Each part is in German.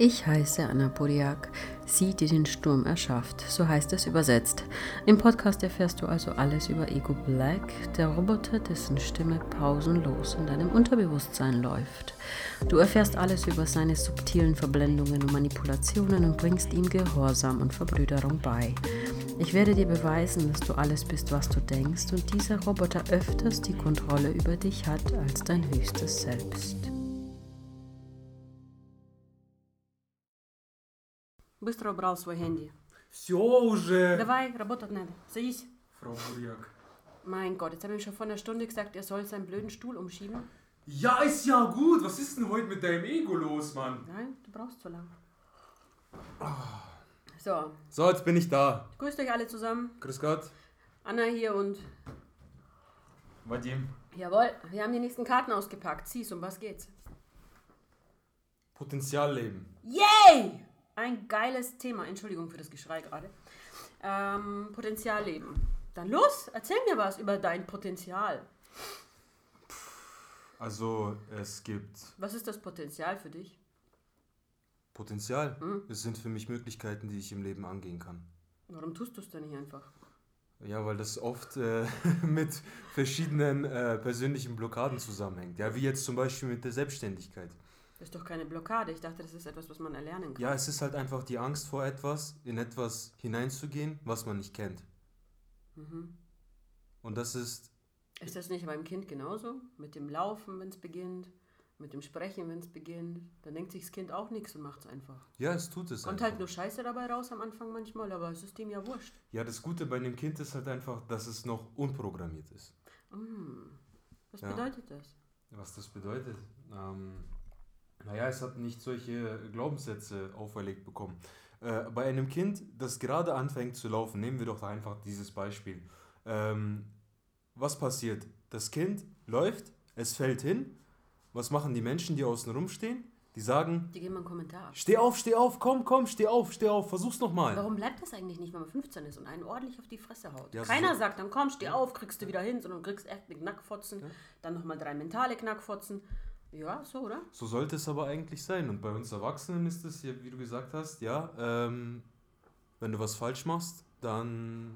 Ich heiße Anna Buriak, sie, die den Sturm erschafft. So heißt es übersetzt. Im Podcast erfährst du also alles über Ego Black, der Roboter, dessen Stimme pausenlos in deinem Unterbewusstsein läuft. Du erfährst alles über seine subtilen Verblendungen und Manipulationen und bringst ihm Gehorsam und Verbrüderung bei. Ich werde dir beweisen, dass du alles bist, was du denkst und dieser Roboter öfters die Kontrolle über dich hat als dein höchstes Selbst. Быстро убрал свой Handy. Все уже. Давай, работать надо. Садись. Frau Buriak. Mein Gott, jetzt habe ich schon vor einer Stunde gesagt, er soll seinen blöden Stuhl umschieben. Ja, ist ja gut. Was ist denn heute mit deinem Ego los, Mann? Nein, du brauchst zu lang. So, So, jetzt bin ich da. grüßt euch alle zusammen. Grüß Gott. Anna hier und Vadim. jawohl, wir haben die nächsten Karten ausgepackt. Siehst, um was geht's? Potenzialleben. Yay! Ein geiles Thema. Entschuldigung für das Geschrei gerade. Ähm, Potenzialleben. Dann los, erzähl mir was über dein Potenzial. Also, es gibt Was ist das Potenzial für dich? Potenzial. Hm? Es sind für mich Möglichkeiten, die ich im Leben angehen kann. Warum tust du es denn nicht einfach? Ja, weil das oft äh, mit verschiedenen äh, persönlichen Blockaden zusammenhängt. Ja, wie jetzt zum Beispiel mit der Selbstständigkeit. Das ist doch keine Blockade. Ich dachte, das ist etwas, was man erlernen kann. Ja, es ist halt einfach die Angst vor etwas, in etwas hineinzugehen, was man nicht kennt. Mhm. Und das ist Ist das nicht beim Kind genauso? Mit dem Laufen, wenn es beginnt, mit dem Sprechen, wenn es beginnt. Dann denkt sich das Kind auch nichts und macht es einfach. Ja, es tut es Kommt einfach. halt nur Scheiße dabei raus am Anfang manchmal, aber es ist dem ja wurscht. Ja, das Gute bei einem Kind ist halt einfach, dass es noch unprogrammiert ist. Mm. Was Ja. bedeutet das? Was das bedeutet? Ähm, naja, es hat nicht solche Glaubenssätze auferlegt bekommen. Äh, bei einem Kind, das gerade anfängt zu laufen, nehmen wir doch einfach dieses Beispiel. Ähm, was passiert? Das Kind läuft, es fällt hin. Was machen die Menschen, die außen rumstehen? Die sagen, Die geben einen Kommentar steh auf, steh auf, komm, komm, steh auf, steh auf, versuch's nochmal. Warum bleibt das eigentlich nicht, wenn man 15 ist und einen ordentlich auf die Fresse haut? Ja, Keiner so- sagt dann, komm, steh auf, kriegst du wieder hin, sondern du kriegst echt einen Knackfotzen, Ja. dann nochmal drei mentale Knackfotzen. Ja, so, oder? So sollte es aber eigentlich sein. Und bei uns Erwachsenen ist es, wie du gesagt hast, ja, ähm, wenn du was falsch machst, dann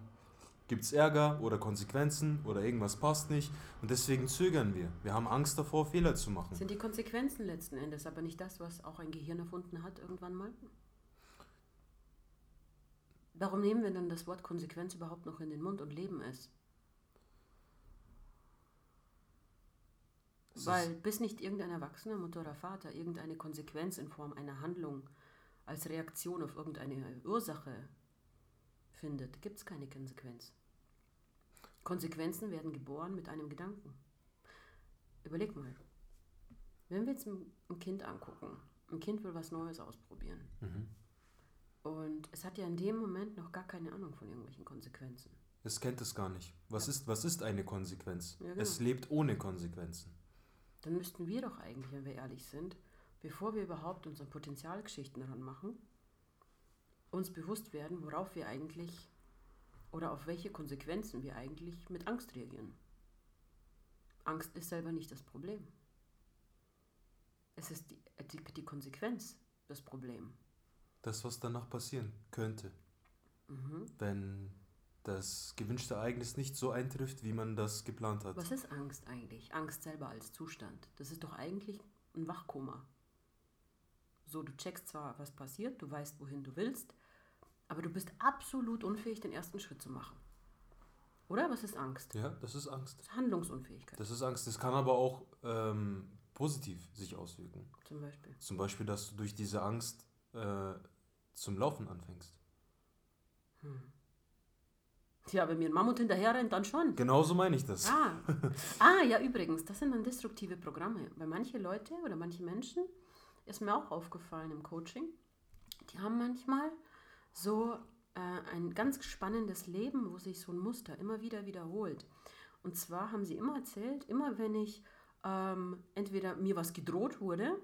gibt es Ärger oder Konsequenzen oder irgendwas passt nicht. Und deswegen zögern wir. Wir haben Angst davor, Fehler zu machen. Sind die Konsequenzen letzten Endes aber nicht das, was auch ein Gehirn erfunden hat irgendwann mal? Warum nehmen wir dann das Wort Konsequenz überhaupt noch in den Mund und leben es? Es Weil bis nicht irgendein Erwachsener, Mutter oder Vater, irgendeine Konsequenz in Form einer Handlung als Reaktion auf irgendeine Ursache findet, gibt es keine Konsequenz. Konsequenzen werden geboren mit einem Gedanken. Überleg mal, wenn wir jetzt ein Kind angucken, ein Kind will was Neues ausprobieren Mhm. und es hat ja in dem Moment noch gar keine Ahnung von irgendwelchen Konsequenzen. Es kennt es gar nicht. Was ist, was ist eine Konsequenz? Ja, genau. Es lebt ohne Konsequenzen. Dann müssten wir doch eigentlich, wenn wir ehrlich sind, bevor wir überhaupt unsere Potenzialgeschichten ranmachen, uns bewusst werden, worauf wir eigentlich oder auf welche Konsequenzen wir eigentlich mit Angst reagieren. Angst ist selber nicht das Problem. Es ist die, die, die Konsequenz das Problem. Das, was danach passieren könnte, Mhm. wenn das gewünschte Ereignis nicht so eintrifft, wie man das geplant hat. Was ist Angst eigentlich? Angst selber als Zustand. Das ist doch eigentlich ein Wachkoma. So, du checkst zwar, was passiert, du weißt, wohin du willst, aber du bist absolut unfähig, den ersten Schritt zu machen. Oder? Was ist Angst? Ja, das ist Angst. Das ist Handlungsunfähigkeit Das ist Angst. Das kann aber auch ähm, positiv sich auswirken. zum Beispiel. Zum Beispiel, dass du durch diese Angst äh, zum Laufen anfängst. Tja, wenn mir ein Mammut hinterher rennt, dann schon. Genauso meine ich das. Ah. ah, ja, übrigens, das sind dann destruktive Programme. Weil manche Leute oder manche Menschen, ist mir auch aufgefallen im Coaching, die haben manchmal so äh, ein ganz spannendes Leben, wo sich so ein Muster immer wieder wiederholt. Und zwar haben sie immer erzählt, immer wenn ich ähm, entweder mir was gedroht wurde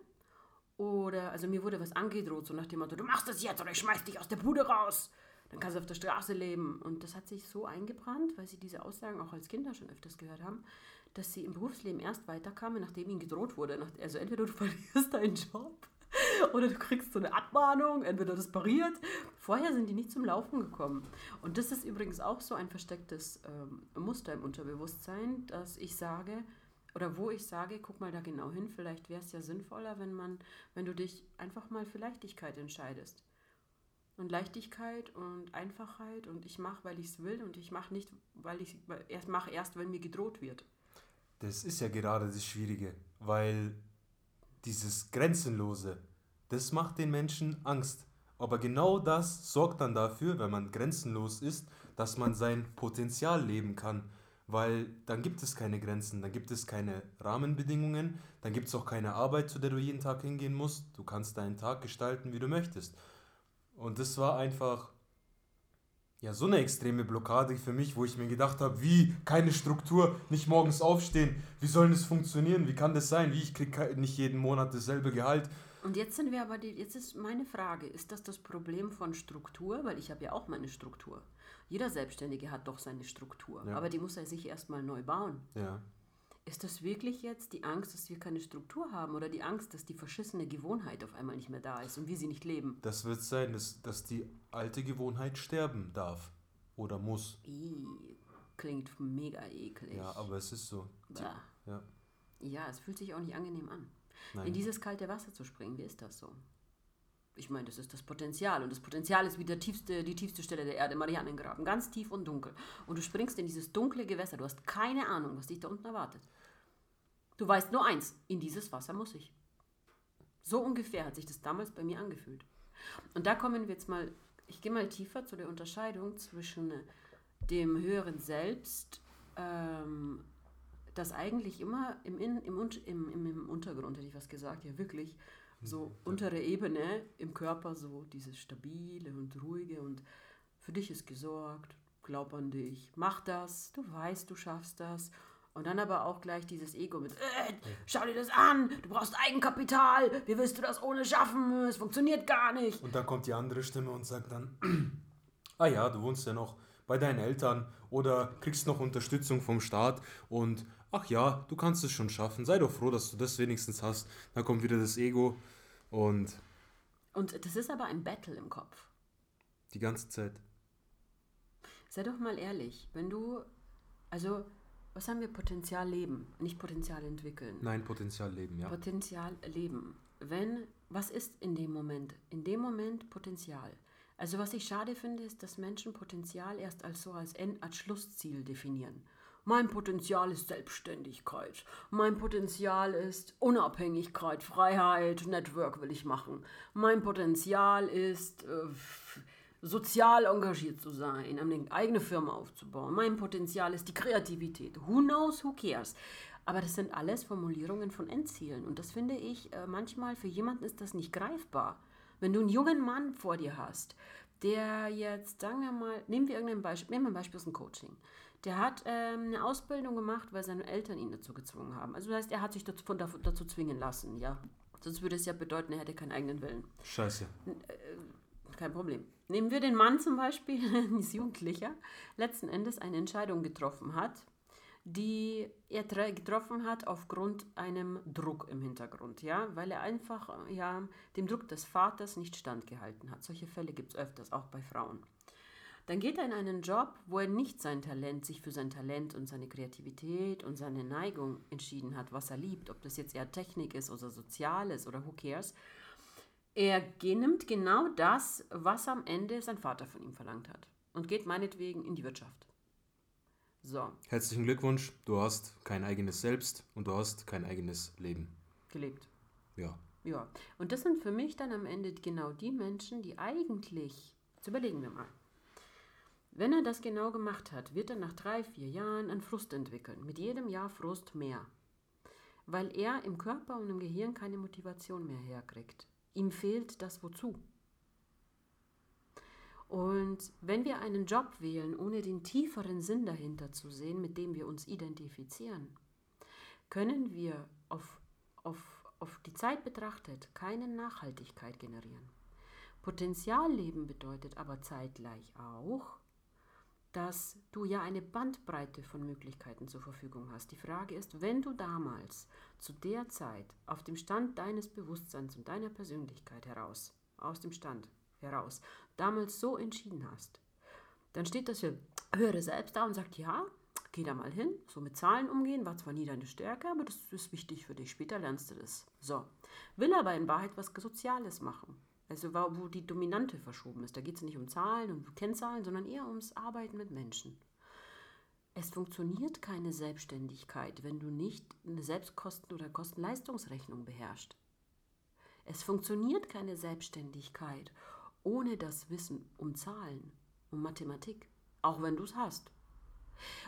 oder, also mir wurde was angedroht, so nach dem Motto, du machst das jetzt oder ich schmeiß dich aus der Bude raus. Dann kannst du auf der Straße leben. Und das hat sich so eingebrannt, weil sie diese Aussagen auch als Kinder schon öfters gehört haben, dass sie im Berufsleben erst weiterkamen, nachdem ihnen gedroht wurde. Also entweder du verlierst deinen Job oder du kriegst so eine Abmahnung, entweder das pariert. Vorher sind die nicht zum Laufen gekommen. Und das ist übrigens auch so ein verstecktes ähm, Muster im Unterbewusstsein, dass ich sage, oder wo ich sage, guck mal da genau hin, vielleicht wäre es ja sinnvoller, wenn man, wenn du dich einfach mal für Leichtigkeit entscheidest. Und Leichtigkeit und Einfachheit und ich mache, weil ich es will und ich mache nicht, weil ich erst mache erst, wenn mir gedroht wird. Das ist ja gerade das Schwierige, weil dieses Grenzenlose, das macht den Menschen Angst. Aber genau das sorgt dann dafür, wenn man grenzenlos ist, dass man sein Potenzial leben kann. Weil dann gibt es keine Grenzen, dann gibt es keine Rahmenbedingungen, dann gibt es auch keine Arbeit, zu der du jeden Tag hingehen musst. Du kannst deinen Tag gestalten, wie du möchtest. Und das war einfach ja so eine extreme Blockade für mich, wo ich mir gedacht habe, wie keine Struktur, nicht morgens aufstehen, wie soll das funktionieren, wie kann das sein, wie ich kriege nicht jeden Monat dasselbe Gehalt. Und jetzt sind wir aber, die, jetzt ist meine Frage, ist das das Problem von Struktur? Weil ich habe ja auch meine Struktur. Jeder Selbstständige hat doch seine Struktur, ja. aber die muss er sich erstmal neu bauen. Ja. Ist das wirklich jetzt die Angst, dass wir keine Struktur haben oder die Angst, dass die verschissene Gewohnheit auf einmal nicht mehr da ist und wir sie nicht leben? Das wird sein, dass, dass die alte Gewohnheit sterben darf oder muss. I, klingt mega eklig. Ja, aber es ist so. Ja. ja, es fühlt sich auch nicht angenehm an. Nein. In dieses kalte Wasser zu springen, wie ist das so? Ich meine, das ist das Potenzial. Und das Potenzial ist wie der tiefste, die tiefste Stelle der Erde, Marianengraben. Ganz tief und dunkel. Und du springst in dieses dunkle Gewässer. Du hast keine Ahnung, was dich da unten erwartet. Du weißt nur eins, in dieses Wasser muss ich. So ungefähr hat sich das damals bei mir angefühlt. Und da kommen wir jetzt mal, ich gehe mal tiefer zu der Unterscheidung zwischen dem höheren Selbst, ähm, das eigentlich immer im, im, im, im, im Untergrund, hätte ich was gesagt, ja wirklich, so mhm. untere Ebene im Körper, so dieses stabile und ruhige und für dich ist gesorgt, glaub an dich, mach das, du weißt, du schaffst das und dann aber auch gleich dieses Ego mit, äh, schau dir das an, du brauchst Eigenkapital, wie willst du das ohne schaffen, es funktioniert gar nicht. Und dann kommt die andere Stimme und sagt dann, ah ja, du wohnst ja noch bei deinen Eltern oder kriegst noch Unterstützung vom Staat und ach ja, du kannst es schon schaffen, sei doch froh, dass du das wenigstens hast. Dann kommt wieder das Ego und... Und das ist aber ein Battle im Kopf. Die ganze Zeit. Sei doch mal ehrlich, wenn du, also was haben wir? Potenzial leben, nicht Potenzial entwickeln. Nein, Potenzial leben, ja. Potenzial leben. Wenn, was ist in dem Moment? In dem Moment Potenzial. Also was ich schade finde, ist, dass Menschen Potenzial erst als so als, End, als Schlussziel definieren. Mein Potenzial ist Selbstständigkeit. Mein Potenzial ist Unabhängigkeit, Freiheit, Network will ich machen. Mein Potenzial ist äh, sozial engagiert zu sein, eine eigene Firma aufzubauen. Mein Potenzial ist die Kreativität. Who knows, who cares? Aber das sind alles Formulierungen von Endzielen. Und das finde ich, äh, manchmal für jemanden ist das nicht greifbar. Wenn du einen jungen Mann vor dir hast, der jetzt, sagen wir mal, nehmen wir irgendein Beispiel, nehmen wir ein Beispiel aus dem Coaching. Der hat ähm, eine Ausbildung gemacht, weil seine Eltern ihn dazu gezwungen haben. Also das heißt, er hat sich dazu, dazu, zwingen lassen, ja. Sonst würde es ja bedeuten, er hätte keinen eigenen Willen. Scheiße. Äh, kein Problem. Nehmen wir den Mann zum Beispiel, als Jugendlicher, letzten Endes eine Entscheidung getroffen hat, die er getroffen hat aufgrund einem Druck im Hintergrund, ja, weil er einfach ja, dem Druck des Vaters nicht standgehalten hat. Solche Fälle gibt es öfters, auch bei Frauen. Dann geht er in einen Job, wo er nicht sein Talent, sich für sein Talent und seine Kreativität und seine Neigung entschieden hat, was er liebt, ob das jetzt eher Technik ist oder Soziales oder who cares, er nimmt genau das, was am Ende sein Vater von ihm verlangt hat und geht meinetwegen in die Wirtschaft. So. Herzlichen Glückwunsch, du hast kein eigenes Selbst und du hast kein eigenes Leben. Gelebt. Ja. Ja. Und das sind für mich dann am Ende genau die Menschen, die eigentlich, jetzt überlegen wir mal, wenn er das genau gemacht hat, wird er nach drei, vier Jahren einen Frust entwickeln. Mit jedem Jahr Frust mehr. Weil er im Körper und im Gehirn keine Motivation mehr herkriegt. Ihm fehlt das Wozu. Und wenn wir einen Job wählen, ohne den tieferen Sinn dahinter zu sehen, mit dem wir uns identifizieren, können wir auf, auf, auf die Zeit betrachtet keine Nachhaltigkeit generieren. Potenzialleben bedeutet aber zeitgleich auch, dass du ja eine Bandbreite von Möglichkeiten zur Verfügung hast. Die Frage ist, wenn du damals zu der Zeit auf dem Stand deines Bewusstseins und deiner Persönlichkeit heraus, aus dem Stand heraus, damals so entschieden hast, dann steht das höhere Selbst da und sagt, ja, geh da mal hin, so mit Zahlen umgehen, war zwar nie deine Stärke, aber das ist wichtig für dich, später lernst du das. So, will aber in Wahrheit was Soziales machen. Also wo die Dominante verschoben ist. Da geht es nicht um Zahlen und Kennzahlen, sondern eher ums Arbeiten mit Menschen. Es funktioniert keine Selbstständigkeit, wenn du nicht eine Selbstkosten- oder Kostenleistungsrechnung beherrschst. Es funktioniert keine Selbstständigkeit ohne das Wissen um Zahlen, um Mathematik, auch wenn du es hast.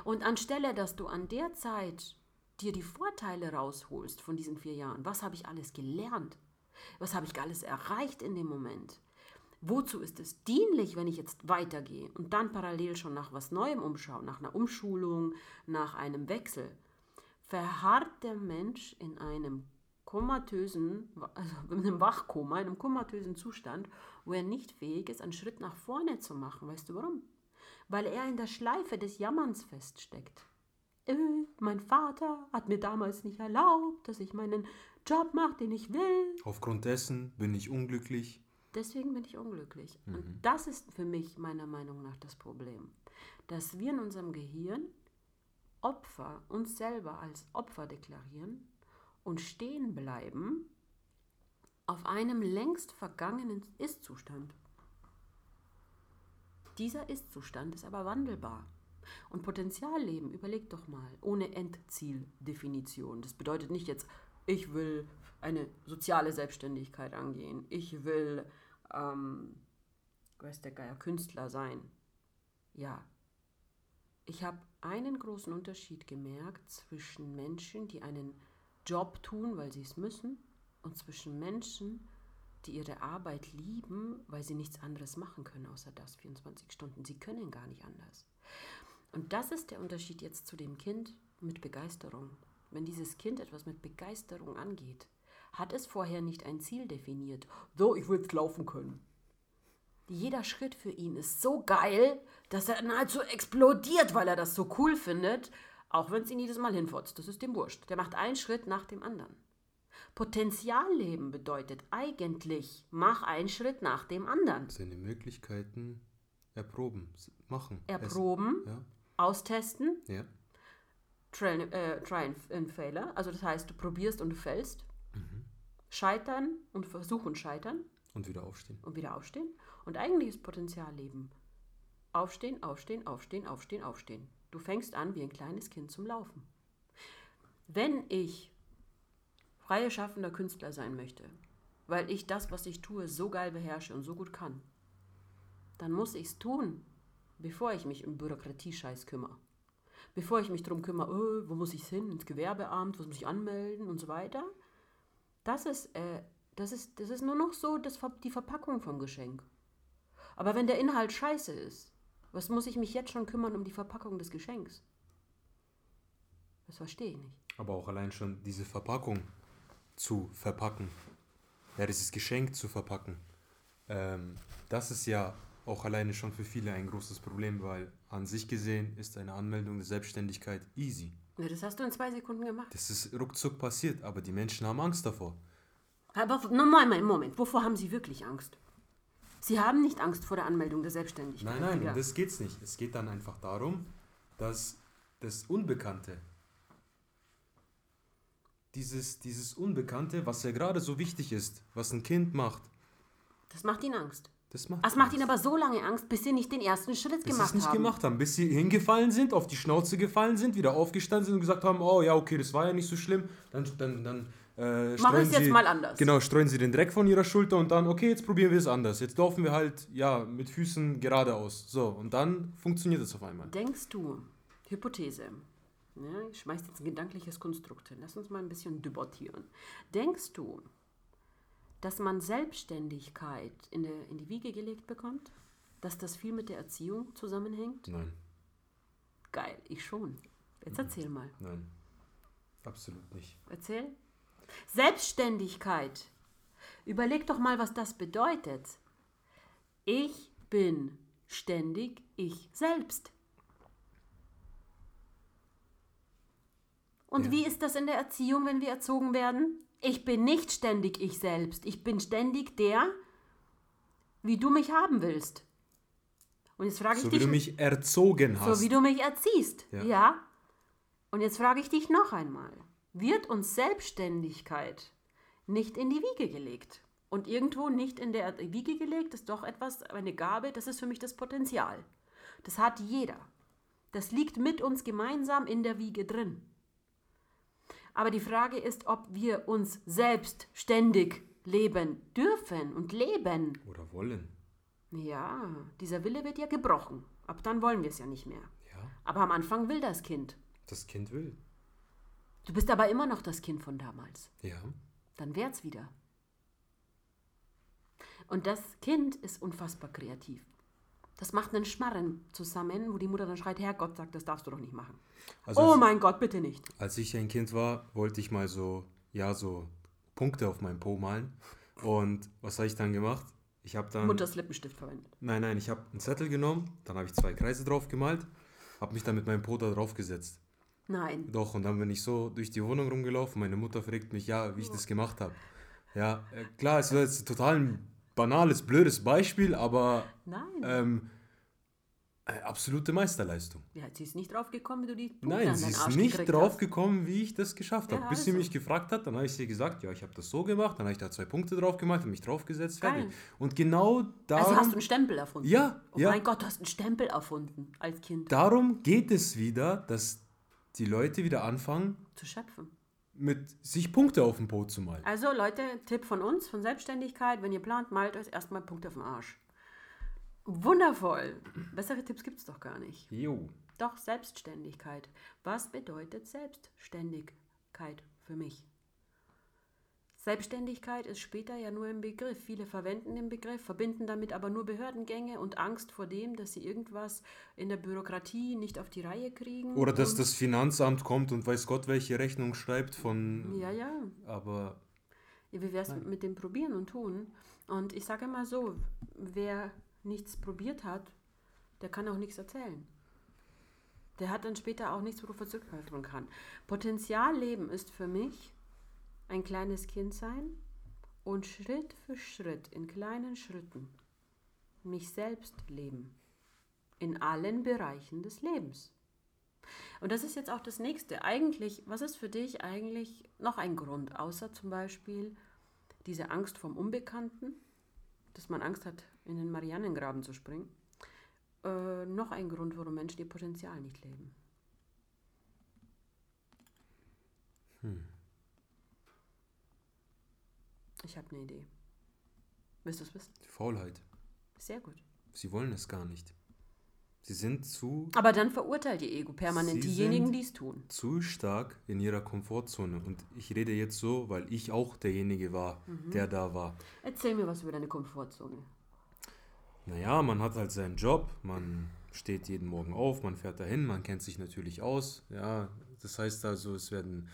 Und anstelle, dass du an der Zeit dir die Vorteile rausholst von diesen vier Jahren, was habe ich alles gelernt? Was habe ich alles erreicht in dem Moment? Wozu ist es dienlich, wenn ich jetzt weitergehe und dann parallel schon nach was Neuem umschaue, nach einer Umschulung, nach einem Wechsel? Verharrt der Mensch in einem komatösen, also in einem Wachkoma, in einem komatösen Zustand, wo er nicht fähig ist, einen Schritt nach vorne zu machen. Weißt du warum? Weil er in der Schleife des Jammerns feststeckt. Äh, mein Vater hat mir damals nicht erlaubt, dass ich meinen Job mache, den ich will. Aufgrund dessen bin ich unglücklich. Deswegen bin ich unglücklich. Mhm. Und das ist für mich meiner Meinung nach das Problem, dass wir in unserem Gehirn Opfer, uns selber als Opfer deklarieren und stehen bleiben auf einem längst vergangenen Ist-Zustand. Dieser Ist-Zustand ist aber wandelbar. Und Potenzialleben, überleg doch mal, ohne Endzieldefinition. Das bedeutet nicht jetzt, ich will eine soziale Selbstständigkeit angehen, ich will, ähm, weiß der Geier, Künstler sein. Ja, ich habe einen großen Unterschied gemerkt zwischen Menschen, die einen Job tun, weil sie es müssen, und zwischen Menschen, die ihre Arbeit lieben, weil sie nichts anderes machen können, außer das 24 Stunden. Sie können gar nicht anders. Und das ist der Unterschied jetzt zu dem Kind mit Begeisterung. Wenn dieses Kind etwas mit Begeisterung angeht, hat es vorher nicht ein Ziel definiert. So, ich will jetzt laufen können. Jeder Schritt für ihn ist so geil, dass er nahezu explodiert, weil er das so cool findet, auch wenn es ihn jedes Mal hinfotzt. Das ist dem wurscht. Der macht einen Schritt nach dem anderen. Potenzialleben bedeutet eigentlich, mach einen Schritt nach dem anderen. Seine Möglichkeiten erproben, machen. Erproben, ja. austesten, ja. Try, äh, try and, and failure. Also das heißt, du probierst und du fällst. Mhm. Scheitern und versuchen scheitern. Und wieder aufstehen. Und wieder aufstehen. Und eigentlich ist Potenzialleben. Aufstehen, aufstehen, aufstehen, aufstehen, aufstehen. Du fängst an wie ein kleines Kind zum Laufen. Wenn ich freie schaffender Künstler sein möchte, weil ich das, was ich tue, so geil beherrsche und so gut kann, dann muss ich es tun, bevor ich mich um Bürokratiescheiß kümmere. Bevor ich mich darum kümmere, oh, wo muss ich hin, ins Gewerbeamt, was muss ich anmelden und so weiter. Das ist, äh, das ist, das ist nur noch so das, die Verpackung vom Geschenk. Aber wenn der Inhalt scheiße ist, was muss ich mich jetzt schon kümmern um die Verpackung des Geschenks? Das verstehe ich nicht. Aber auch allein schon diese Verpackung zu verpacken, ja, dieses Geschenk zu verpacken, ähm, das ist ja auch alleine schon für viele ein großes Problem, weil an sich gesehen ist eine Anmeldung der Selbstständigkeit easy. Ja, das hast du in zwei Sekunden gemacht. Das ist ruckzuck passiert, aber die Menschen haben Angst davor. Aber Moment, Moment, wovor haben sie wirklich Angst? Sie haben nicht Angst vor der Anmeldung der Selbstständigkeit. Nein, nein, um das geht's nicht. Es geht dann einfach darum, dass das Unbekannte, dieses, dieses Unbekannte, was ja gerade so wichtig ist, was ein Kind macht. Das macht ihnen Angst. Das macht, das macht ihnen aber so lange Angst, bis sie nicht den ersten Schritt bis gemacht nicht haben. gemacht haben, bis sie hingefallen sind, auf die Schnauze gefallen sind, wieder aufgestanden sind und gesagt haben, oh ja, okay, das war ja nicht so schlimm. Dann, dann, dann äh, Mach es jetzt mal anders. Genau, streuen sie den Dreck von ihrer Schulter und dann, okay, jetzt probieren wir es anders. Jetzt laufen wir halt, ja, mit Füßen geradeaus. So, und dann funktioniert es auf einmal. Denkst du, Hypothese, ja, ich schmeiß jetzt ein gedankliches Konstrukt hin, lass uns mal ein bisschen debattieren. Denkst du, dass man Selbstständigkeit in, der, in die Wiege gelegt bekommt? Dass das viel mit der Erziehung zusammenhängt? Nein. Geil, ich schon. Jetzt Nein. erzähl mal. Nein, absolut nicht. Erzähl. Selbstständigkeit. Überleg doch mal, was das bedeutet. Ich bin ständig ich selbst. Und ja. wie ist das in der Erziehung, wenn wir erzogen werden? Ich bin nicht ständig ich selbst. Ich bin ständig der, wie du mich haben willst. Und jetzt frage ich So wie dich, du mich erzogen hast. so wie du mich erziehst. Ja. Ja. Und jetzt frage ich dich noch einmal. Wird uns Selbstständigkeit nicht in die Wiege gelegt? Und irgendwo nicht in der Wiege gelegt ist doch etwas, eine Gabe, das ist für mich das Potenzial. Das hat jeder. Das liegt mit uns gemeinsam in der Wiege drin. Aber die Frage ist, ob wir uns selbstständig leben dürfen und leben. Oder wollen. Ja, dieser Wille wird ja gebrochen. Ab dann wollen wir es ja nicht mehr. Ja, Aber am Anfang will das Kind. das Kind will. Du bist aber immer noch das Kind von damals. Ja. Dann wär's wieder. Und das Kind ist unfassbar kreativ. Das macht einen Schmarren zusammen, wo die Mutter dann schreit, Herrgott, sagt, das darfst du doch nicht machen. Also oh als, mein Gott, bitte nicht. als ich ein Kind war, wollte ich mal so, ja, so Punkte auf meinem Po malen. Und was habe ich dann gemacht? Ich habe dann. Mutters Lippenstift verwendet. Nein, nein, ich habe einen Zettel genommen, dann habe ich zwei Kreise drauf gemalt, habe mich dann mit meinem Po da drauf gesetzt. Nein. Doch, und dann bin ich so durch die Wohnung rumgelaufen. Meine Mutter fragt mich, ja, wie ich das gemacht habe. Ja, äh, klar, es war jetzt total ein banales, blödes Beispiel, aber ähm, äh, absolute Meisterleistung. ja, sie ist nicht draufgekommen, wie du die Punkte Nein, sie ist Arsch nicht drauf hast. gekommen, wie ich das geschafft habe. Ja, Bis sie also. mich gefragt hat, dann habe ich ihr gesagt, ja, ich habe das so gemacht, dann habe ich da zwei Punkte drauf gemacht, habe mich draufgesetzt, fertig. Geil. Und genau darum, Also hast du einen Stempel erfunden? Ja, Oh ja. mein Gott, du hast einen Stempel erfunden als Kind. darum geht es wieder, dass die Leute wieder anfangen, Zu schöpfen. Mit sich Punkte auf dem Po zu malen. Also Leute, Tipp von uns, von Selbstständigkeit, wenn ihr plant, malt euch erstmal Punkte auf dem Arsch. Wundervoll. Bessere Tipps gibt es doch gar nicht. Jo. Doch Selbstständigkeit. Was bedeutet Selbstständigkeit für mich? Selbstständigkeit ist später ja nur ein Begriff. Viele verwenden den Begriff, verbinden damit aber nur Behördengänge und Angst vor dem, dass sie irgendwas in der Bürokratie nicht auf die Reihe kriegen. Oder dass das Finanzamt kommt und weiß Gott, welche Rechnung schreibt von. Ja, ja. Aber Ja, wie wäre es mit dem Probieren und Tun? Und ich sage immer so, wer nichts probiert hat, der kann auch nichts erzählen. Der hat dann später auch nichts, worauf er zurückgreifen kann. Potenzialleben ist für mich ein kleines Kind sein und Schritt für Schritt in kleinen Schritten mich selbst leben. In allen Bereichen des Lebens. Und das ist jetzt auch das nächste. Eigentlich, was ist für dich eigentlich noch ein Grund, außer zum Beispiel diese Angst vom Unbekannten, dass man Angst hat, in den Marianengraben zu springen? Äh, noch ein Grund, warum Menschen ihr Potenzial nicht leben. Ich habe eine Idee. Willst du es wissen? die Faulheit. Sehr gut. Sie wollen es gar nicht. Sie sind zu, Aber dann verurteilt ihr Ego permanent Sie diejenigen, die es tun. zu stark in ihrer Komfortzone. Und ich rede jetzt so, weil ich auch derjenige war, Mhm. der da war. Erzähl mir was über deine Komfortzone. Naja, man hat halt seinen Job, man steht jeden Morgen auf, man fährt dahin, man kennt sich natürlich aus. Ja, das heißt also, es werden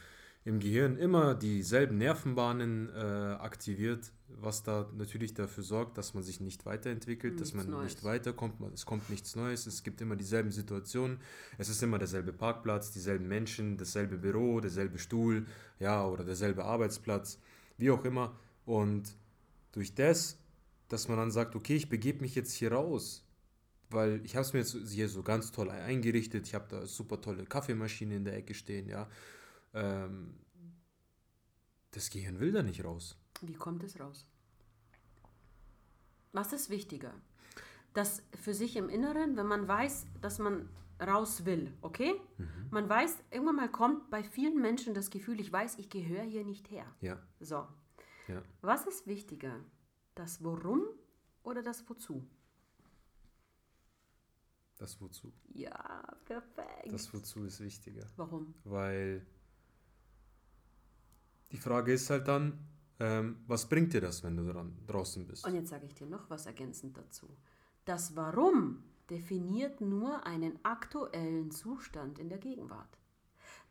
im Gehirn immer dieselben Nervenbahnen äh, aktiviert, was da natürlich dafür sorgt, dass man sich nicht weiterentwickelt, dass Nichts man Neues. nicht weiterkommt, es kommt nichts Neues, es gibt immer dieselben Situationen, es ist immer derselbe Parkplatz, dieselben Menschen, dasselbe Büro, derselbe Stuhl, ja, oder derselbe Arbeitsplatz, wie auch immer. Und durch das, dass man dann sagt, okay, ich begebe mich jetzt hier raus, weil ich habe es mir jetzt hier so ganz toll eingerichtet, ich habe da super tolle Kaffeemaschine in der Ecke stehen, ja. Ähm, das Gehirn will da nicht raus. Wie kommt es raus? Was ist wichtiger? Das für sich im Inneren, wenn man weiß, dass man raus will, okay? Man weiß, irgendwann mal kommt bei vielen Menschen das Gefühl, ich weiß, ich gehöre hier nicht her. Ja, So. ja. Was ist wichtiger? Das Warum oder das Wozu? Das Wozu. Ja, perfekt. Das Wozu ist wichtiger. Warum? Weil die Frage ist halt dann, ähm, was bringt dir das, wenn du dran, draußen bist? Und jetzt sage ich dir noch was ergänzend dazu. Das Warum definiert nur einen aktuellen Zustand in der Gegenwart.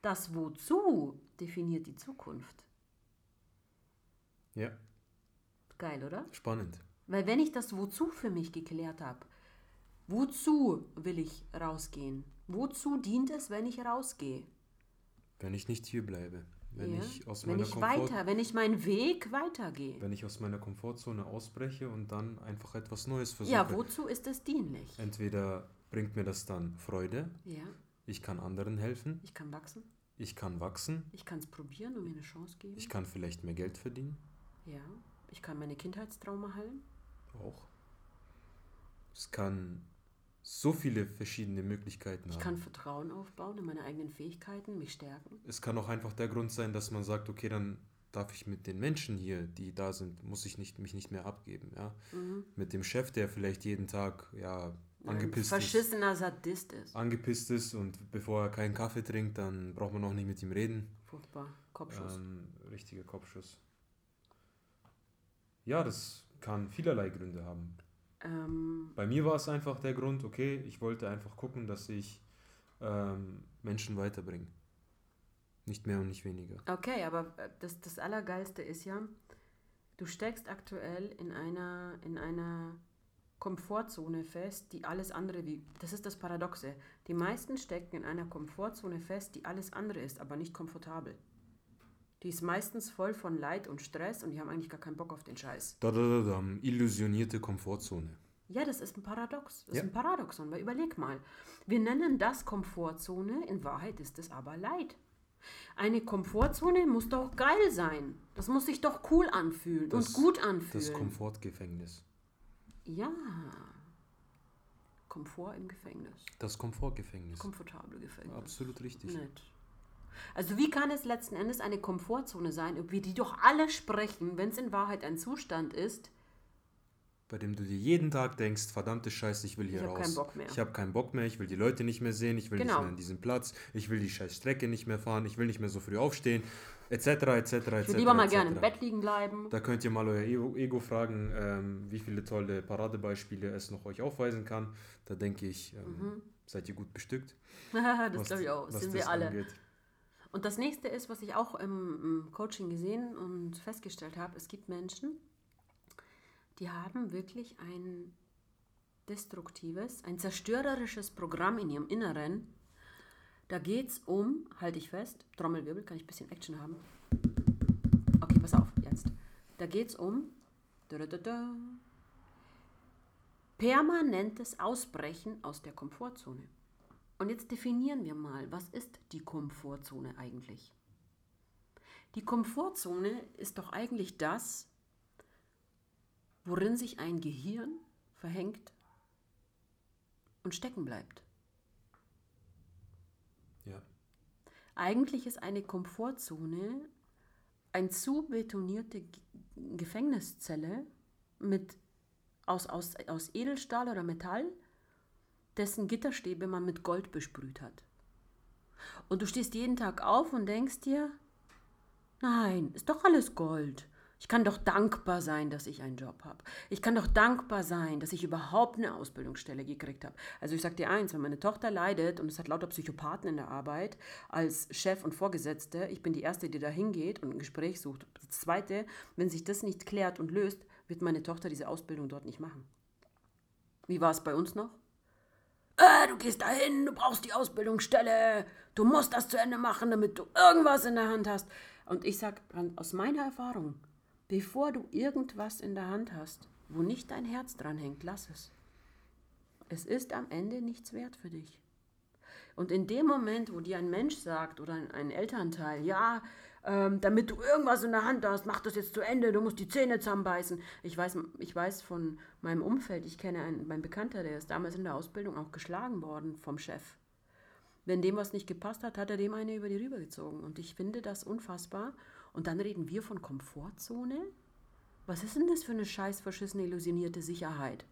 Das Wozu definiert die Zukunft. Ja, Geil, oder? spannend. Weil wenn ich das Wozu für mich geklärt habe, wozu will ich rausgehen? Wozu dient es, wenn ich rausgehe? Wenn ich nicht hier bleibe. Wenn ja? ich aus wenn meiner ich Komfort weiter, wenn ich meinen Weg weitergehe. wenn ich aus meiner Komfortzone ausbreche und dann einfach etwas Neues versuche. Ja, wozu ist es dienlich? Entweder bringt mir das dann Freude, Ja, ich kann anderen helfen, ich kann wachsen, ich kann wachsen, ich kann es probieren und mir eine Chance geben. ich kann vielleicht mehr Geld verdienen, ja, ich kann meine Kindheitstrauma heilen. auch. Es kann so viele verschiedene Möglichkeiten Ich haben. kann Vertrauen aufbauen in meine eigenen Fähigkeiten, mich stärken. es kann auch einfach der Grund sein, dass man sagt, okay, dann darf ich mit den Menschen hier, die da sind, muss ich nicht, mich nicht mehr abgeben. Ja? Mit dem Chef, der vielleicht jeden Tag ja, Ein angepisst ist. verschissener Sadist ist. angepisst ist und bevor er keinen Kaffee trinkt, dann braucht man auch nicht mit ihm reden. Furchtbar. Kopfschuss. Ähm, richtiger Kopfschuss. Ja, das kann vielerlei Gründe haben. Ähm, Bei mir war es einfach der Grund, okay, ich wollte einfach gucken, dass ich ähm, Menschen weiterbringe. Nicht mehr und nicht weniger. okay, aber äh, das, das Allergeilste ist ja, du steckst aktuell in einer, in einer Komfortzone fest, die alles andere wie. Das ist das Paradoxe. Die meisten stecken in einer Komfortzone fest, die alles andere ist, aber nicht komfortabel. Die ist meistens voll von Leid und Stress und die haben eigentlich gar keinen Bock auf den Scheiß. Da, da, da, da, illusionierte Komfortzone. Ja, das ist ein Paradox. Das Ja. ist ein Paradoxon, weil überleg mal. Wir nennen das Komfortzone, in Wahrheit ist es aber Leid. Eine Komfortzone muss doch geil sein. Das muss sich doch cool anfühlen Das- und gut Das anfühlen. Komfortgefängnis. ja. Komfort im Gefängnis. Das Komfortgefängnis. Komfortable Gefängnis. Absolut richtig. Nett. Also wie kann es letzten Endes eine Komfortzone sein, wir die doch alle sprechen, wenn es in Wahrheit ein Zustand ist, bei dem du dir jeden Tag denkst, verdammte Scheiße, ich will hier Ich hab raus. keinen Bock mehr. Ich habe keinen Bock mehr, ich will die Leute nicht mehr sehen, ich will Genau. nicht mehr an diesem Platz, ich will die scheiß Strecke nicht mehr fahren, ich will nicht mehr so früh aufstehen, etc., etc., ich etc. will lieber mal gerne im Bett liegen bleiben. Da könnt ihr mal euer Ego, Ego fragen, ähm, wie viele tolle Paradebeispiele es noch euch aufweisen kann. Da denke ich, ähm, seid ihr gut bestückt. Mhm. das was- glaube ich auch. was Sind das wir alle. angeht. Und das nächste ist, was ich auch im, Coaching gesehen und festgestellt habe, es gibt Menschen, die haben wirklich ein destruktives, ein zerstörerisches Programm in ihrem Inneren. Da geht es um, halte ich fest, Trommelwirbel, kann ich ein bisschen Action haben. Okay, pass auf, jetzt. Da geht es um permanentes Ausbrechen aus der Komfortzone. Und jetzt definieren wir mal, was ist die Komfortzone eigentlich? Die Komfortzone ist doch eigentlich das, worin sich ein Gehirn verhängt und stecken bleibt. Ja. Eigentlich ist eine Komfortzone ein zu betonierte Gefängniszelle mit, aus, aus, aus Edelstahl oder Metall, dessen Gitterstäbe man mit Gold besprüht hat. Und du stehst jeden Tag auf und denkst dir, nein, ist doch alles Gold. Ich kann doch dankbar sein, dass ich einen Job habe. Ich kann doch dankbar sein, dass ich überhaupt eine Ausbildungsstelle gekriegt habe. Also ich sag dir eins, wenn meine Tochter leidet und es hat lauter Psychopathen in der Arbeit als Chef und Vorgesetzte, ich bin die Erste, die da hingeht und ein Gespräch sucht. Das Zweite, wenn sich das nicht klärt und löst, wird meine Tochter diese Ausbildung dort nicht machen. Wie war es bei uns noch? Äh, du gehst dahin, du brauchst die Ausbildungsstelle, du musst das zu Ende machen, damit du irgendwas in der Hand hast. Und ich sag an- aus meiner Erfahrung, bevor du irgendwas in der Hand hast, wo nicht dein Herz dran hängt, lass es. Es ist am Ende nichts wert für dich. Und in dem Moment, wo dir ein Mensch sagt oder ein Elternteil, ja, ähm, damit du irgendwas in der Hand hast, mach das jetzt zu Ende, du musst die Zähne zusammenbeißen. Ich weiß, ich weiß von meinem Umfeld, ich kenne einen, mein Bekannter, der ist damals in der Ausbildung auch geschlagen worden vom Chef. Wenn dem was nicht gepasst hat, hat er dem eine über die Rüber gezogen. Und ich finde das unfassbar. Und dann reden wir von Komfortzone? Was ist denn das für eine scheiß verschissene illusionierte Sicherheit?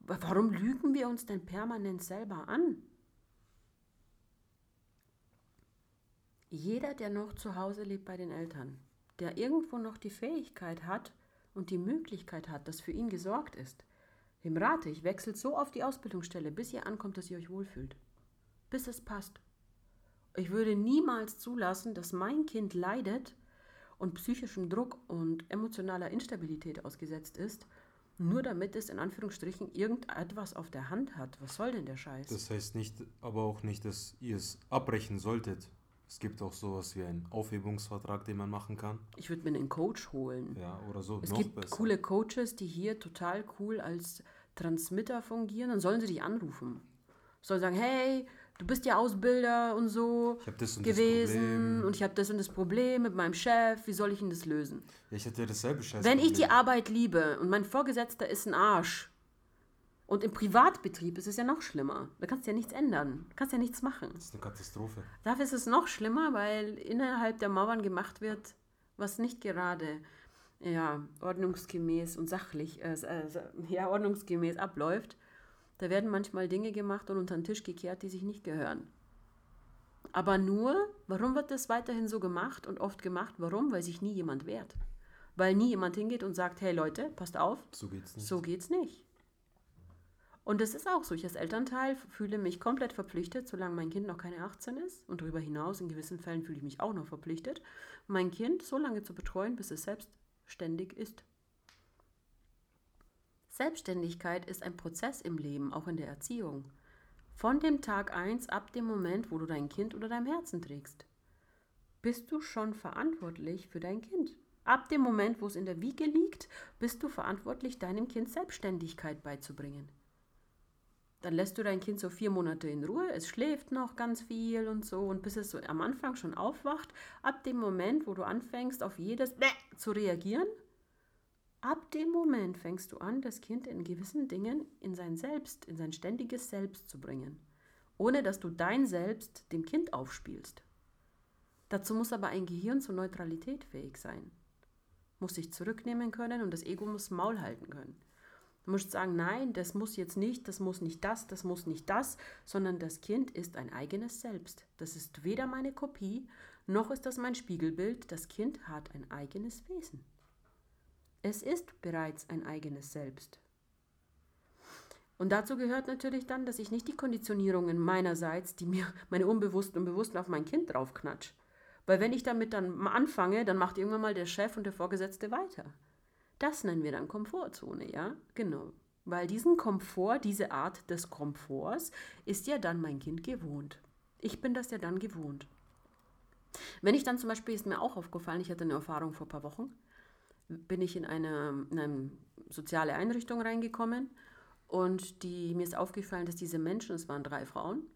Wa- Warum lügen wir uns denn permanent selber an? Jeder, der noch zu Hause lebt bei den Eltern, der irgendwo noch die Fähigkeit hat und die Möglichkeit hat, dass für ihn gesorgt ist, dem rate ich, wechselt so auf die Ausbildungsstelle, bis ihr ankommt, dass ihr euch wohlfühlt. Bis es passt. Ich würde niemals zulassen, dass mein Kind leidet und psychischem Druck und emotionaler Instabilität ausgesetzt ist, nur damit es in Anführungsstrichen irgendetwas auf der Hand hat. Was soll denn der Scheiß? Das heißt nicht, aber auch nicht, dass ihr es abbrechen solltet. Es gibt auch sowas wie einen Aufhebungsvertrag, den man machen kann. Ich würde mir einen Coach holen. Ja, oder so. Es noch gibt besser. coole Coaches, die hier total cool als Transmitter fungieren. Dann sollen sie dich anrufen. Sollen sagen, hey, du bist ja Ausbilder und so Ich habe das und das gewesen Problem. und ich habe das und das Problem mit meinem Chef. Wie soll ich denn das lösen? Ja, ich hatte ja dasselbe Scheiß. Wenn ich die Arbeit liebe und mein Vorgesetzter ist ein Arsch und im Privatbetrieb ist es ja noch schlimmer. Da kannst du ja nichts ändern. Du kannst ja nichts machen. Das ist eine Katastrophe. Dafür ist es noch schlimmer, weil innerhalb der Mauern gemacht wird, was nicht gerade ja, ordnungsgemäß und sachlich, äh, äh, ja, ordnungsgemäß abläuft. Da werden manchmal Dinge gemacht und unter den Tisch gekehrt, die sich nicht gehören. Aber nur, warum wird das weiterhin so gemacht und oft gemacht? Warum? Weil sich nie jemand wehrt. Weil nie jemand hingeht und sagt, hey Leute, passt auf, So geht's nicht. so geht's nicht. Und das ist auch so. Ich als Elternteil fühle mich komplett verpflichtet, solange mein Kind noch keine 18 ist. Und darüber hinaus, in gewissen Fällen fühle ich mich auch noch verpflichtet, mein Kind so lange zu betreuen, bis es selbstständig ist. Selbstständigkeit ist ein Prozess im Leben, auch in der Erziehung. Von dem Tag 1 ab dem Moment, wo du dein Kind unter deinem Herzen trägst, bist du schon verantwortlich für dein Kind. Ab dem Moment, wo es in der Wiege liegt, bist du verantwortlich, deinem Kind Selbstständigkeit beizubringen. Dann lässt du dein Kind so vier Monate in Ruhe, es schläft noch ganz viel und so, und bis es so am Anfang schon aufwacht, ab dem Moment, wo du anfängst, auf jedes Bäh zu reagieren, ab dem Moment fängst du an, das Kind in gewissen Dingen in sein Selbst, in sein ständiges Selbst zu bringen, ohne dass du dein Selbst dem Kind aufspielst. Dazu muss aber ein Gehirn zur Neutralität fähig sein. Muss sich zurücknehmen können und das Ego muss Maul halten können. Du musst sagen, nein, das muss jetzt nicht, das muss nicht das, das muss nicht das, sondern das Kind ist ein eigenes Selbst. Das ist weder meine Kopie, noch ist das mein Spiegelbild. Das Kind hat ein eigenes Wesen. Es ist bereits ein eigenes Selbst. Und dazu gehört natürlich dann, dass ich nicht die Konditionierungen meinerseits, die mir meine Unbewussten und Bewussten auf mein Kind draufknatsch. Weil wenn ich damit dann anfange, dann macht irgendwann mal der Chef und der Vorgesetzte weiter. Das nennen wir dann Komfortzone, ja? Genau. Weil diesen Komfort, diese Art des Komforts, ist ja dann mein Kind gewohnt. Ich bin das ja dann gewohnt. Wenn ich dann zum Beispiel, ist mir auch aufgefallen, ich hatte eine Erfahrung vor ein paar Wochen, bin ich in eine, in eine soziale Einrichtung reingekommen und die, mir ist aufgefallen, dass diese Menschen, es waren drei Frauen,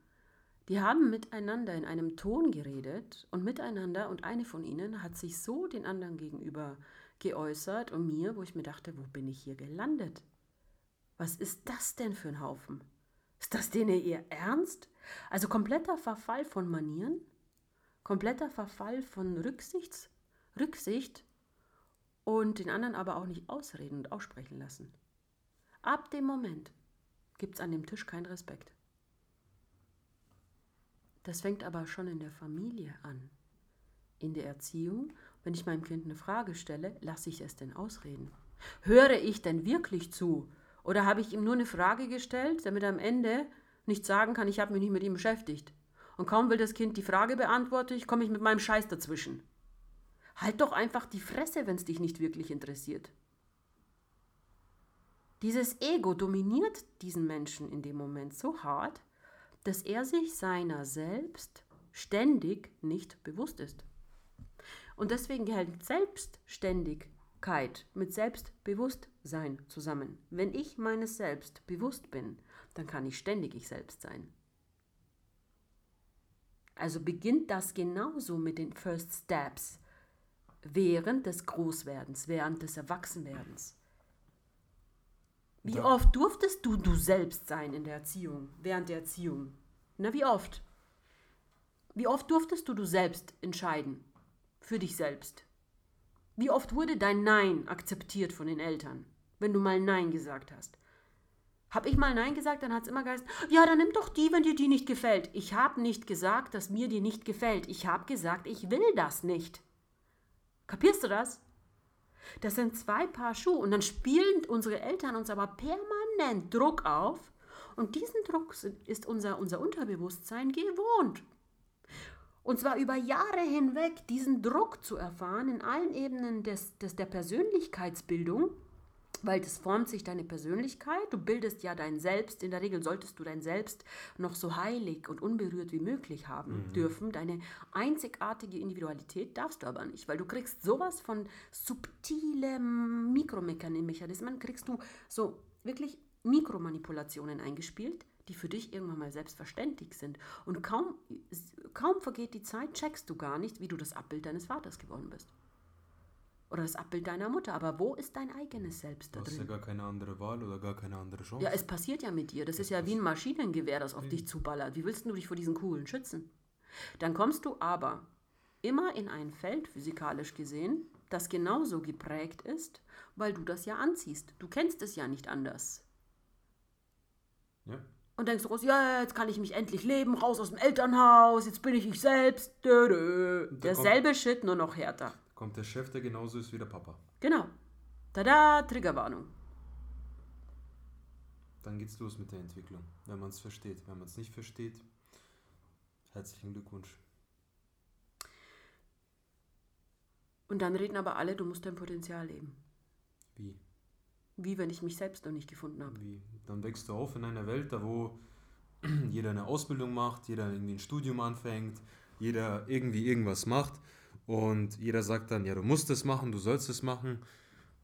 die haben miteinander in einem Ton geredet und miteinander und eine von ihnen hat sich so den anderen gegenüber geäußert und mir, wo ich mir dachte, wo bin ich hier gelandet? Was ist das denn für ein Haufen? Ist das denen ihr Ernst? Also kompletter Verfall von Manieren, kompletter Verfall von Rücksichts, Rücksicht und den anderen aber auch nicht ausreden und aussprechen lassen. Ab dem Moment gibt es an dem Tisch keinen Respekt. Das fängt aber schon in der Familie an. In der Erziehung, wenn ich meinem Kind eine Frage stelle, lasse ich es denn ausreden? Höre ich denn wirklich zu? Oder habe ich ihm nur eine Frage gestellt, damit er am Ende nicht sagen kann, ich habe mich nicht mit ihm beschäftigt? Und kaum will das Kind die Frage beantwortet, komme ich mit meinem Scheiß dazwischen. Halt doch einfach die Fresse, wenn es dich nicht wirklich interessiert. Dieses Ego dominiert diesen Menschen in dem Moment so hart, dass er sich seiner selbst ständig nicht bewusst ist. Und deswegen hält Selbstständigkeit mit Selbstbewusstsein zusammen. Wenn ich meines Selbst bewusst bin, dann kann ich ständig ich selbst sein. Also beginnt das genauso mit den First Steps während des Großwerdens, während des Erwachsenwerdens. Wie Da- oft durftest du du selbst sein in der Erziehung, während der Erziehung? Na, wie oft? Wie oft durftest du du selbst entscheiden? Für dich selbst? Wie oft wurde dein Nein akzeptiert von den Eltern, wenn du mal Nein gesagt hast? Hab ich mal Nein gesagt, dann hat es immer geheißen, ja, dann nimm doch die, wenn dir die nicht gefällt. Ich habe nicht gesagt, dass mir die nicht gefällt. Ich habe gesagt, ich will das nicht. Kapierst du das? Das sind zwei Paar Schuhe und dann spielen unsere Eltern uns aber permanent Druck auf und diesen Druck ist unser, unser Unterbewusstsein gewohnt. Und zwar über Jahre hinweg diesen Druck zu erfahren in allen Ebenen des, des, der Persönlichkeitsbildung, Weil das formt sich deine Persönlichkeit. Du bildest ja dein Selbst. In der Regel solltest du dein Selbst noch so heilig und unberührt wie möglich haben dürfen. Deine einzigartige Individualität darfst du aber nicht, weil du kriegst sowas von subtile Mikromechanismen, kriegst du so wirklich Mikromanipulationen eingespielt, die für dich irgendwann mal selbstverständlich sind. Und kaum, kaum vergeht die Zeit, checkst du gar nicht, wie du das Abbild deines Vaters geworden bist. Oder das Abbild deiner Mutter. Aber wo ist dein eigenes Selbst Du da hast ja drin? gar keine andere Wahl oder gar keine andere Chance. Ja, es passiert ja mit dir. Das ist ja wie ein Maschinengewehr, das auf dich zuballert. Wie willst du dich vor diesen Kugeln schützen? Dann kommst du aber immer in ein Feld, physikalisch gesehen, das genauso geprägt ist, weil du das ja anziehst. Du kennst es ja nicht anders. ja. Und denkst du, groß, ja, jetzt kann ich mich endlich leben, raus aus dem Elternhaus, jetzt bin ich ich selbst. Dö, dö. Derselbe Shit, nur noch härter. Kommt der Chef, der genauso ist wie der Papa. Genau. Tada, Triggerwarnung. Dann geht's los mit der Entwicklung. Wenn man es versteht. Wenn man es nicht versteht, herzlichen Glückwunsch. Und dann reden aber alle, du musst dein Potenzial leben. Wie? Wie wenn ich mich selbst noch nicht gefunden habe. Wie? Dann wächst du auf in einer Welt, da wo jeder eine Ausbildung macht, jeder irgendwie ein Studium anfängt, jeder irgendwie irgendwas macht und jeder sagt dann, ja, du musst es machen, du sollst es machen,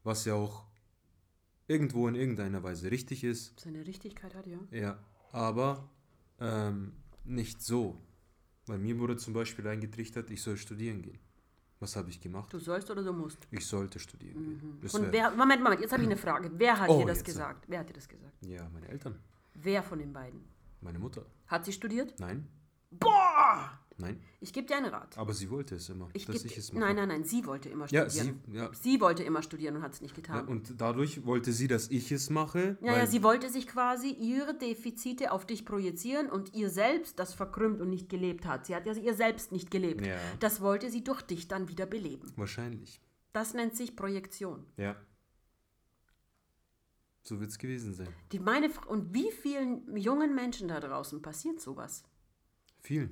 was ja auch irgendwo in irgendeiner Weise richtig ist. Seine Richtigkeit hat, ja. Ja, aber ähm, nicht so. Bei mir wurde zum Beispiel eingetrichtert, ich soll studieren gehen. Was habe ich gemacht? Du sollst oder du musst. Ich sollte studieren Von wär- wer, Moment, Moment, jetzt habe ich eine Frage. Wer hat Oh, dir das jetzt. gesagt? Wer hat dir das gesagt? ja, meine Eltern, Wer von den beiden? meine Mutter. Hat sie studiert? Nein, Boah! Nein, Ich gebe dir einen Rat. aber sie wollte es immer, Ich dass ich es mache. nein, nein, nein, sie wollte immer Ja, studieren. sie, ja, Sie wollte immer studieren und hat es nicht ja. getan. Und dadurch wollte sie, dass ich es mache. Ja, ja, sie wollte sich quasi ihre Defizite auf dich projizieren und ihr selbst, das verkrümmt und nicht gelebt hat. Sie hat ja ihr selbst nicht gelebt. Ja. Das wollte sie durch dich dann wieder beleben. Wahrscheinlich. Das nennt sich Projektion. Ja. So wird es gewesen sein. Die meine und wie vielen jungen Menschen da draußen passiert sowas? Viel.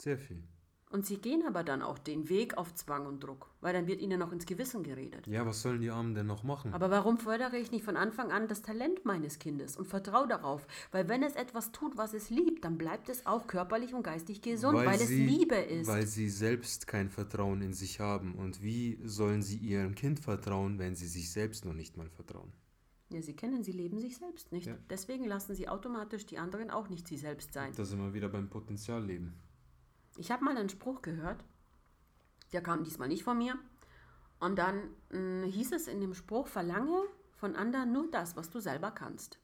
Sehr viel. Und sie gehen aber dann auch den Weg auf Zwang und Druck, weil dann wird ihnen noch ins Gewissen geredet. Ja, was sollen die Armen denn noch machen? Aber warum fördere ich nicht von Anfang an das Talent meines Kindes und vertraue darauf? Weil wenn es etwas tut, was es liebt, dann bleibt es auch körperlich und geistig gesund, weil, es sie, Liebe ist. Weil sie selbst kein Vertrauen in sich haben. Und wie sollen sie ihrem Kind vertrauen, wenn sie sich selbst noch nicht mal vertrauen? ja, sie kennen, sie leben sich selbst nicht. Ja. Deswegen lassen sie automatisch die anderen auch nicht sie selbst sein. Da sind wir wieder beim Potenzialleben. Ich habe mal einen Spruch gehört, der kam diesmal nicht von mir. Und dann mh, hieß es in dem Spruch, verlange von anderen nur das, was du selber kannst.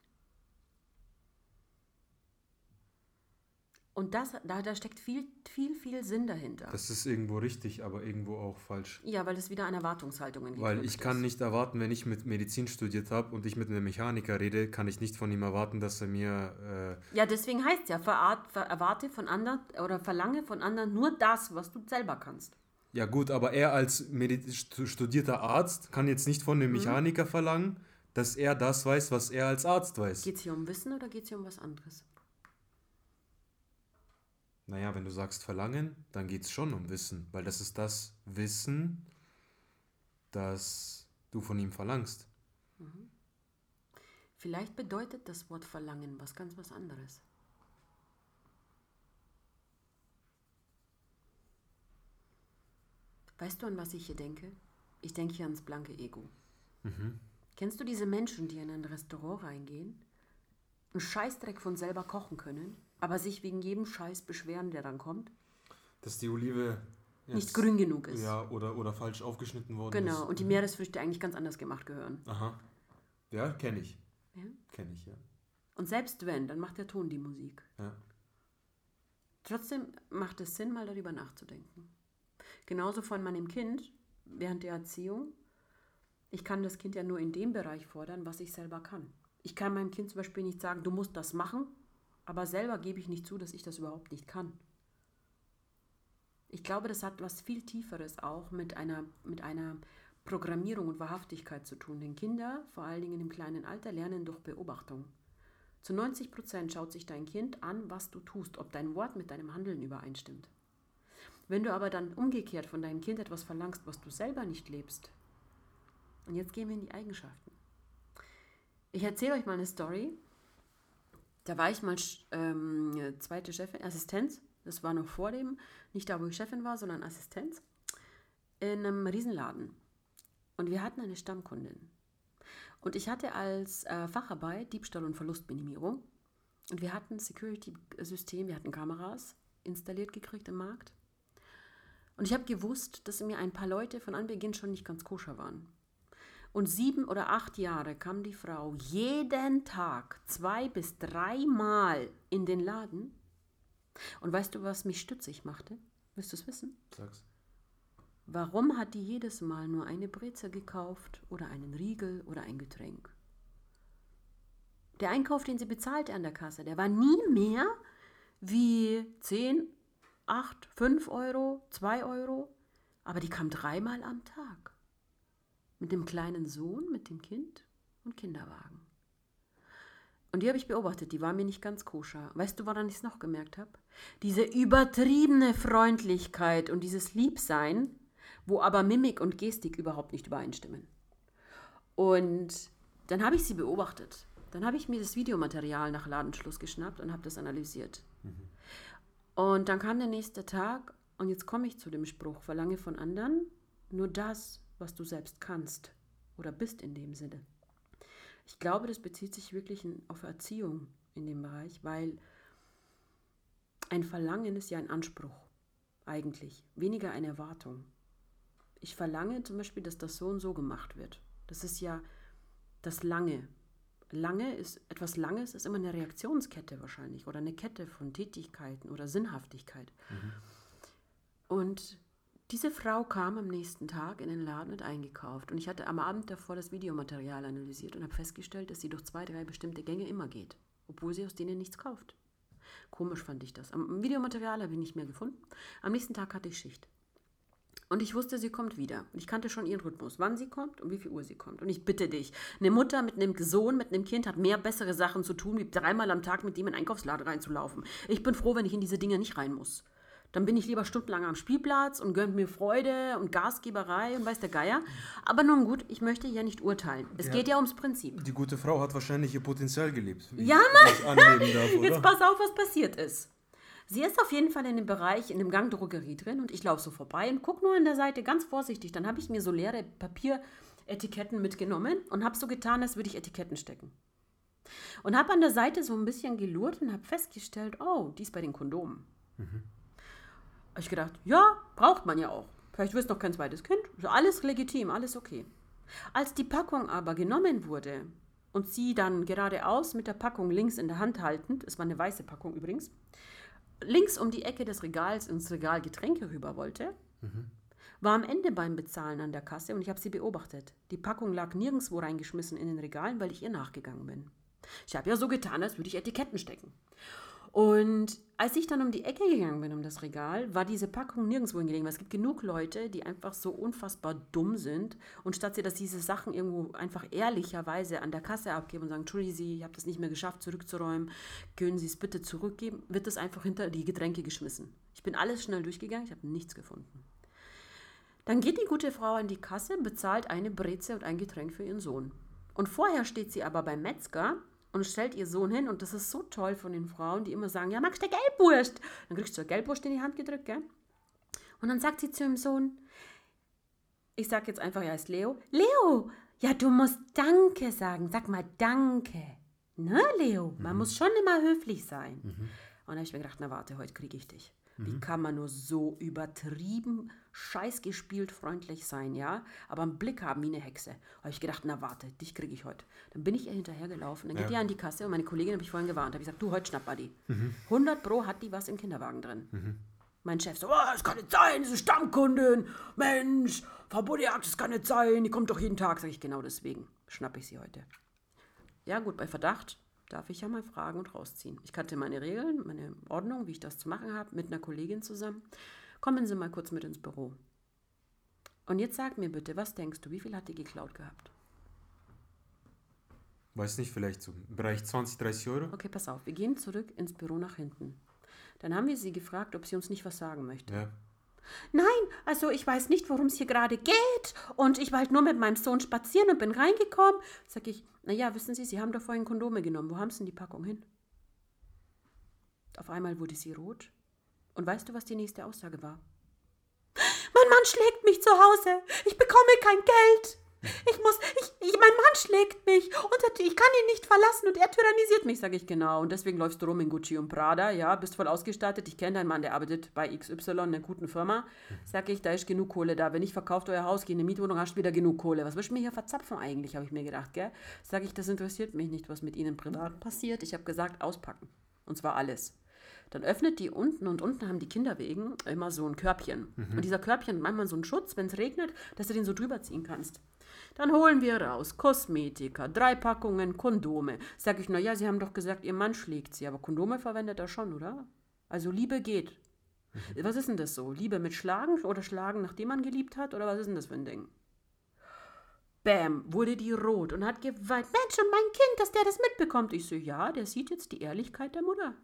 Und das, da, da steckt viel, viel, viel Sinn dahinter. Das ist irgendwo richtig, aber irgendwo auch falsch. ja, weil es wieder an Erwartungshaltungen Weil geknüpft ich kann ist. nicht erwarten, wenn ich mit Medizin studiert habe und ich mit einem Mechaniker rede, kann ich nicht von ihm erwarten, dass er mir Ja, deswegen heißt ja, verart, ver, erwarte von anderen oder verlange von anderen nur das, was du selber kannst. äh, ja gut, aber er als Medi studierter Arzt kann jetzt nicht von dem Mhm. Mechaniker verlangen, dass er das weiß, was er als Arzt weiß. Geht es hier um Wissen oder geht es hier um was anderes? Naja, wenn du sagst verlangen, dann geht es schon um Wissen, weil das ist das Wissen, das du von ihm verlangst. Vielleicht bedeutet das Wort verlangen was ganz was anderes. Weißt du, an was ich hier denke? Ich denke hier ans blanke Ego. Kennst du diese Menschen, die in ein Restaurant reingehen, einen Scheißdreck von selber kochen können, aber sich wegen jedem Scheiß beschweren, der dann kommt, Dass die Olive nicht grün genug ist? Ja, oder, oder falsch aufgeschnitten worden Genau, ist. und die Meeresfrüchte eigentlich ganz anders gemacht gehören. Aha. Ja, kenne ich. Ja? Kenne ich, ja. Und selbst wenn, dann macht der Ton die Musik. ja. Trotzdem macht es Sinn, mal darüber nachzudenken. Genauso von meinem Kind während der Erziehung. Ich kann das Kind ja nur in dem Bereich fordern, was ich selber kann. Ich kann meinem Kind zum Beispiel nicht sagen, du musst das machen, aber selber gebe ich nicht zu, dass ich das überhaupt nicht kann. Ich glaube, das hat was viel Tieferes auch mit einer, mit einer Programmierung und Wahrhaftigkeit zu tun. Denn Kinder, vor allen Dingen im kleinen Alter, lernen durch Beobachtung. Zu 90 Prozent schaut sich dein Kind an, was du tust, ob dein Wort mit deinem Handeln übereinstimmt. Wenn du aber dann umgekehrt von deinem Kind etwas verlangst, was du selber nicht lebst, Und jetzt gehen wir in die Eigenschaften. Ich erzähle euch mal eine Story. Da war ich mal ähm, zweite Chefin, Assistenz. Das war noch vor dem, nicht da, wo ich Chefin war, sondern Assistenz. In einem Riesenladen. Und wir hatten eine Stammkundin. Und ich hatte als äh, Facharbeit Diebstahl und Verlustminimierung. Und wir hatten Security-System, wir hatten Kameras installiert gekriegt im Markt. Und ich habe gewusst, dass mir ein paar Leute von Anbeginn schon nicht ganz koscher waren. Und sieben oder acht Jahre kam die Frau jeden Tag zwei bis dreimal in den Laden. Und weißt du, was mich stützig machte? Willst du es wissen? Sag's. Warum hat die jedes Mal nur eine Breze gekauft oder einen Riegel oder ein Getränk? Der Einkauf, den sie bezahlte an der Kasse, der war nie mehr wie 10, 8, 5 Euro, 2 Euro, aber die kam dreimal am Tag. Mit dem kleinen Sohn, mit dem Kind und Kinderwagen. Und die habe ich beobachtet, die war mir nicht ganz koscher. Weißt du, woran ich es noch gemerkt habe? Diese übertriebene Freundlichkeit und dieses Liebsein, wo aber Mimik und Gestik überhaupt nicht übereinstimmen. Und dann habe ich sie beobachtet. Dann habe ich mir das Videomaterial nach Ladenschluss geschnappt und habe das analysiert. Mhm. Und dann kam der nächste Tag und jetzt komme ich zu dem Spruch, verlange von anderen nur das, was du selbst kannst oder bist in dem Sinne. Ich glaube, das bezieht sich wirklich auf Erziehung in dem Bereich, weil ein Verlangen ist ja ein Anspruch eigentlich, weniger eine Erwartung. Ich verlange zum Beispiel, dass das so und so gemacht wird. Das ist ja das Lange, lange ist, etwas Langes ist immer eine Reaktionskette wahrscheinlich oder eine Kette von Tätigkeiten oder Sinnhaftigkeit. Mhm. Und diese Frau kam am nächsten Tag in den Laden und eingekauft. Und ich hatte am Abend davor das Videomaterial analysiert und habe festgestellt, dass sie durch zwei, drei bestimmte Gänge immer geht, obwohl sie aus denen nichts kauft. Komisch fand ich das. Am Videomaterial habe ich nicht mehr gefunden. Am nächsten Tag hatte ich Schicht. Und ich wusste, sie kommt wieder. Und ich kannte schon ihren Rhythmus, wann sie kommt und wie viel Uhr sie kommt. Und ich bitte dich, eine Mutter mit einem Sohn, mit einem Kind hat mehr bessere Sachen zu tun, wie dreimal am Tag mit dem in den Einkaufsladen reinzulaufen. Ich bin froh, wenn ich in diese Dinge nicht rein muss. Dann bin ich lieber stundenlang am Spielplatz und gönnt mir Freude und Gasgeberei und weiß der Geier. Aber nun gut, ich möchte ja nicht urteilen. Es ja. geht ja ums Prinzip. Die gute Frau hat wahrscheinlich ihr Potenzial gelebt. Ja, Mann! Darf, Jetzt pass auf, was passiert ist. Sie ist auf jeden Fall in dem Bereich, in dem Gang Drogerie drin und ich laufe so vorbei und gucke nur an der Seite ganz vorsichtig. Dann habe ich mir so leere Papieretiketten mitgenommen und habe so getan, als würde ich Etiketten stecken. Und habe an der Seite so ein bisschen gelurrt und habe festgestellt, oh, die ist bei den Kondomen. Mhm. Habe ich gedacht, ja, braucht man ja auch. Vielleicht wirst du noch kein zweites Kind. Alles legitim, alles okay. Als die Packung aber genommen wurde und sie dann geradeaus mit der Packung links in der Hand haltend, es war eine weiße Packung übrigens, links um die Ecke des Regals ins Regal Getränke rüber wollte, mhm. war am Ende beim Bezahlen an der Kasse und ich habe sie beobachtet. Die Packung lag nirgendwo reingeschmissen in den Regalen, weil ich ihr nachgegangen bin. Ich habe ja so getan, als würde ich Etiketten stecken. Und als ich dann um die Ecke gegangen bin, um das Regal, war diese Packung nirgendwo hingelegen. Weil es gibt genug Leute, die einfach so unfassbar dumm sind und statt sie, dass diese Sachen irgendwo einfach ehrlicherweise an der Kasse abgeben und sagen, Entschuldigen Sie, ich habe das nicht mehr geschafft zurückzuräumen, können Sie es bitte zurückgeben, wird das einfach hinter die Getränke geschmissen. Ich bin alles schnell durchgegangen, ich habe nichts gefunden. Dann geht die gute Frau an die Kasse, bezahlt eine Breze und ein Getränk für ihren Sohn. Und vorher steht sie aber beim Metzger und stellt ihr Sohn hin. Und das ist so toll von den Frauen, die immer sagen, ja, magst du Gelbwurst? Dann kriegst du eine Gelbwurst in die Hand gedrückt, gell? Und dann sagt sie zu ihrem Sohn, ich sag jetzt einfach, er heißt Leo, Leo, ja, du musst Danke sagen. Sag mal Danke. Ne, Leo? Man mhm. muss schon immer höflich sein. Mhm. Und dann habe ich mir gedacht, na warte, heute kriege ich dich. Wie mhm. kann man nur so übertrieben, scheißgespielt freundlich sein, ja? Aber einen Blick haben wie eine Hexe. Habe ich gedacht, na warte, dich kriege ich heute. Dann bin ich ihr hinterhergelaufen. Dann geht ja. die an die Kasse und meine Kollegin habe ich vorhin gewarnt. Habe ich gesagt, du, heute schnapp die. Mhm. 100 Pro hat die was im Kinderwagen drin. Mhm. Mein Chef so, oh, das kann nicht sein, diese Stammkundin. Mensch, Frau Bodiak, das kann nicht sein. Die kommt doch jeden Tag. Sage ich, genau deswegen schnappe ich sie heute. Ja gut, bei Verdacht darf ich ja mal fragen und rausziehen. Ich kannte meine Regeln, meine Ordnung, wie ich das zu machen habe, mit einer Kollegin zusammen. Kommen Sie mal kurz mit ins Büro. Und jetzt sag mir bitte, was denkst du, wie viel hat die geklaut gehabt? Weiß nicht, vielleicht so im Bereich 20, 30 Euro? Okay, pass auf, wir gehen zurück ins Büro nach hinten. Dann haben wir sie gefragt, ob sie uns nicht was sagen möchte. Ja. Nein, also ich weiß nicht, worum es hier gerade geht. Und ich war halt nur mit meinem Sohn spazieren und bin reingekommen. Sag ich, naja, wissen Sie, Sie haben doch vorhin Kondome genommen. Wo haben Sie denn die Packung hin? Auf einmal wurde sie rot. Und weißt du, was die nächste Aussage war? Mein Mann schlägt mich zu Hause. Ich bekomme kein Geld. Ich muss, ich, ich, mein Mann schlägt mich und ich kann ihn nicht verlassen und er tyrannisiert mich, sage ich genau. Und deswegen läufst du rum in Gucci und Prada, ja, bist voll ausgestattet. Ich kenne deinen Mann, der arbeitet bei XY, einer guten Firma. Sag ich, da ist genug Kohle da. Wenn ich verkauft euer Haus, gehe in eine Mietwohnung, hast du wieder genug Kohle. Was willst du mir hier verzapfen eigentlich, habe ich mir gedacht, gell? Sag ich, das interessiert mich nicht, was mit ihnen privat passiert. Ich habe gesagt, auspacken. Und zwar alles. Dann öffnet die unten und unten haben die Kinder wegen immer so ein Körbchen. Mhm. Und dieser Körbchen manchmal so einen Schutz, wenn es regnet, dass du den so drüber ziehen kannst. Dann holen wir raus Kosmetika, drei Packungen Kondome. Sag ich, naja, Sie haben doch gesagt, Ihr Mann schlägt Sie, aber Kondome verwendet er schon, oder? Also Liebe geht. Mhm. Was ist denn das so? Liebe mit Schlagen oder Schlagen, nachdem man geliebt hat? Oder was ist denn das für ein Ding? Bäm, wurde die rot und hat geweint. Mensch, und mein Kind, dass der das mitbekommt. Ich so, ja, der sieht jetzt die Ehrlichkeit der Mutter.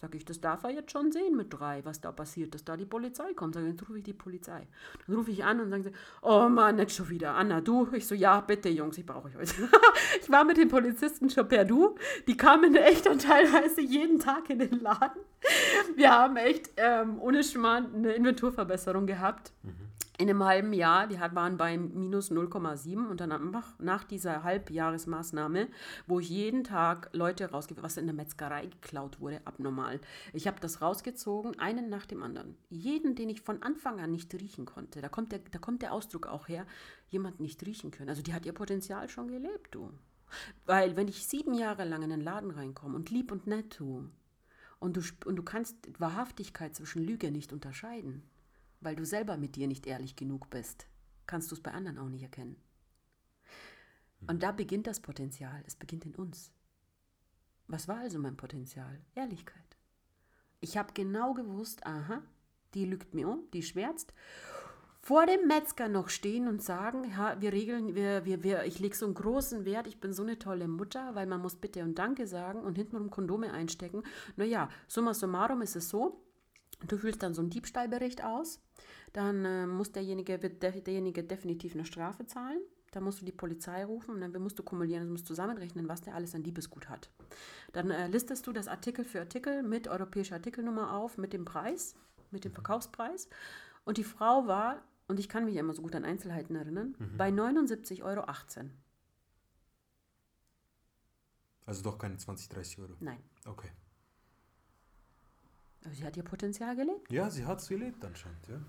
Sag ich, das darf er jetzt schon sehen mit drei, was da passiert, dass da die Polizei kommt. Sag ich, dann rufe ich die Polizei. Dann rufe ich an und sagen sie, oh Mann, nicht schon wieder. Anna, du? Ich so, ja, bitte, Jungs, ich brauche euch heute. ich war mit den Polizisten schon per Du. Die kamen echt dann teilweise jeden Tag in den Laden. Wir haben echt ähm, ohne Schmarrn eine Inventurverbesserung gehabt. Mhm in einem halben Jahr, die waren bei minus 0,7 und dann nach dieser Halbjahresmaßnahme, wo ich jeden Tag Leute rausgebe, was in der Metzgerei geklaut wurde, abnormal. Ich habe das rausgezogen, einen nach dem anderen. Jeden, den ich von Anfang an nicht riechen konnte. Da kommt der, da kommt der Ausdruck auch her, jemand nicht riechen können. Also die hat ihr Potenzial schon gelebt, du. Weil wenn ich sieben Jahre lang in den Laden reinkomme und lieb und nett tue und du, und du kannst Wahrhaftigkeit zwischen Lüge nicht unterscheiden, weil du selber mit dir nicht ehrlich genug bist, kannst du es bei anderen auch nicht erkennen. Und da beginnt das Potenzial. Es beginnt in uns. Was war also mein Potenzial? Ehrlichkeit. Ich habe genau gewusst, aha, die lügt mir um, die schwärzt. Vor dem Metzger noch stehen und sagen, ja, wir regeln, wir, wir, wir, ich lege so einen großen Wert, ich bin so eine tolle Mutter, weil man muss Bitte und Danke sagen und hintenrum Kondome einstecken. Naja, summa summarum ist es so, Du füllst dann so einen Diebstahlbericht aus, dann äh, muss derjenige, wird de derjenige definitiv eine Strafe zahlen. Dann musst du die Polizei rufen und dann musst du kumulieren, du musst zusammenrechnen, was der alles an Diebesgut hat. Dann äh, listest du das Artikel für Artikel mit europäischer Artikelnummer auf, mit dem Preis, mit dem Verkaufspreis. Und die Frau war, und ich kann mich immer so gut an Einzelheiten erinnern, mhm. bei 79,18 Euro. Also doch keine 20, 30 Euro? Nein. Okay. Sie hat ihr Potenzial gelebt. Ja, sie hat es gelebt anscheinend, ja.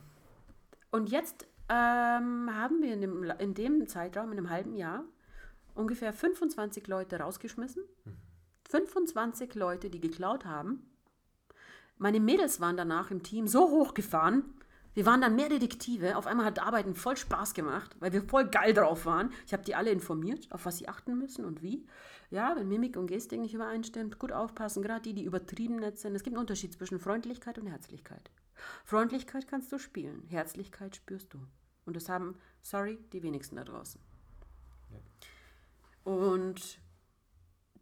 Und jetzt ähm, haben wir in dem, in dem Zeitraum, in einem halben Jahr, ungefähr 25 Leute rausgeschmissen. Mhm. 25 Leute, die geklaut haben. Meine Mädels waren danach im Team so hochgefahren, wir waren dann mehr Detektive. Auf einmal hat Arbeiten voll Spaß gemacht, weil wir voll geil drauf waren. Ich habe die alle informiert, auf was sie achten müssen und wie. Ja, wenn Mimik und Gestik nicht übereinstimmt, gut aufpassen, gerade die, die übertrieben nett sind. Es gibt einen Unterschied zwischen Freundlichkeit und Herzlichkeit. Freundlichkeit kannst du spielen, Herzlichkeit spürst du. Und das haben, sorry, die wenigsten da draußen. Ja. Und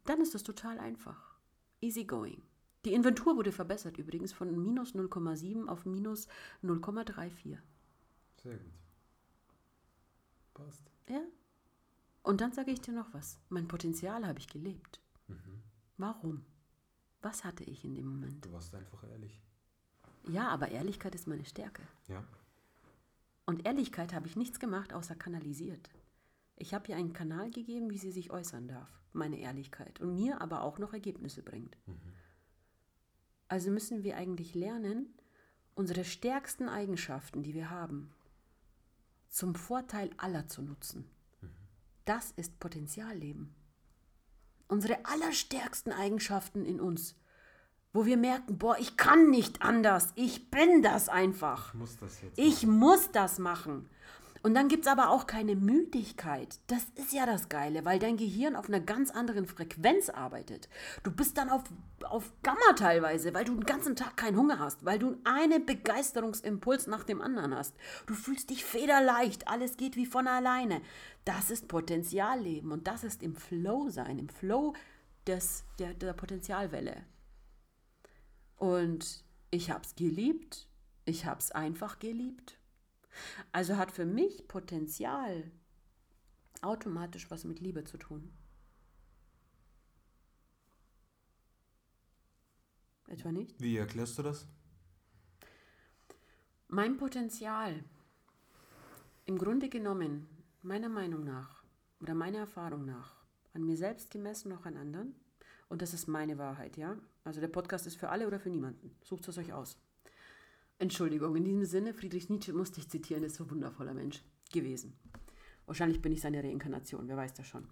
dann ist das total einfach. Easy going. Die Inventur wurde verbessert übrigens von minus 0,7 auf minus 0,34. Sehr gut. Passt. Ja. Und dann sage ich dir noch was. Mein Potenzial habe ich gelebt. Mhm. Warum? Was hatte ich in dem Moment? Du warst einfach ehrlich. Ja, aber Ehrlichkeit ist meine Stärke. Ja. Und Ehrlichkeit habe ich nichts gemacht, außer kanalisiert. Ich habe ihr einen Kanal gegeben, wie sie sich äußern darf, meine Ehrlichkeit. Und mir aber auch noch Ergebnisse bringt. Mhm. Also müssen wir eigentlich lernen, unsere stärksten Eigenschaften, die wir haben, zum Vorteil aller zu nutzen. Das ist Potenzialleben. Unsere allerstärksten Eigenschaften in uns, wo wir merken, boah, ich kann nicht anders, ich bin das einfach. Ich muss das jetzt. Ich machen. muss das machen. Und dann gibt es aber auch keine Müdigkeit. Das ist ja das Geile, weil dein Gehirn auf einer ganz anderen Frequenz arbeitet. Du bist dann auf, auf Gamma teilweise, weil du den ganzen Tag keinen Hunger hast, weil du einen Begeisterungsimpuls nach dem anderen hast. Du fühlst dich federleicht, alles geht wie von alleine. Das ist Potenzialleben und das ist im Flow sein, im Flow des, der, der Potenzialwelle. Und ich habe es geliebt Ich habe es einfach geliebt. Also hat für mich Potenzial automatisch was mit Liebe zu tun. Etwa nicht? Wie erklärst du das? Mein Potenzial, im Grunde genommen, meiner Meinung nach oder meiner Erfahrung nach, an mir selbst gemessen, auch an anderen, und das ist meine Wahrheit, ja? Also der Podcast ist für alle oder für niemanden. Sucht es euch aus. Entschuldigung, in diesem Sinne, Friedrich Nietzsche musste ich zitieren, ist so ein wundervoller Mensch gewesen. Wahrscheinlich bin ich seine Reinkarnation, wer weiß das schon.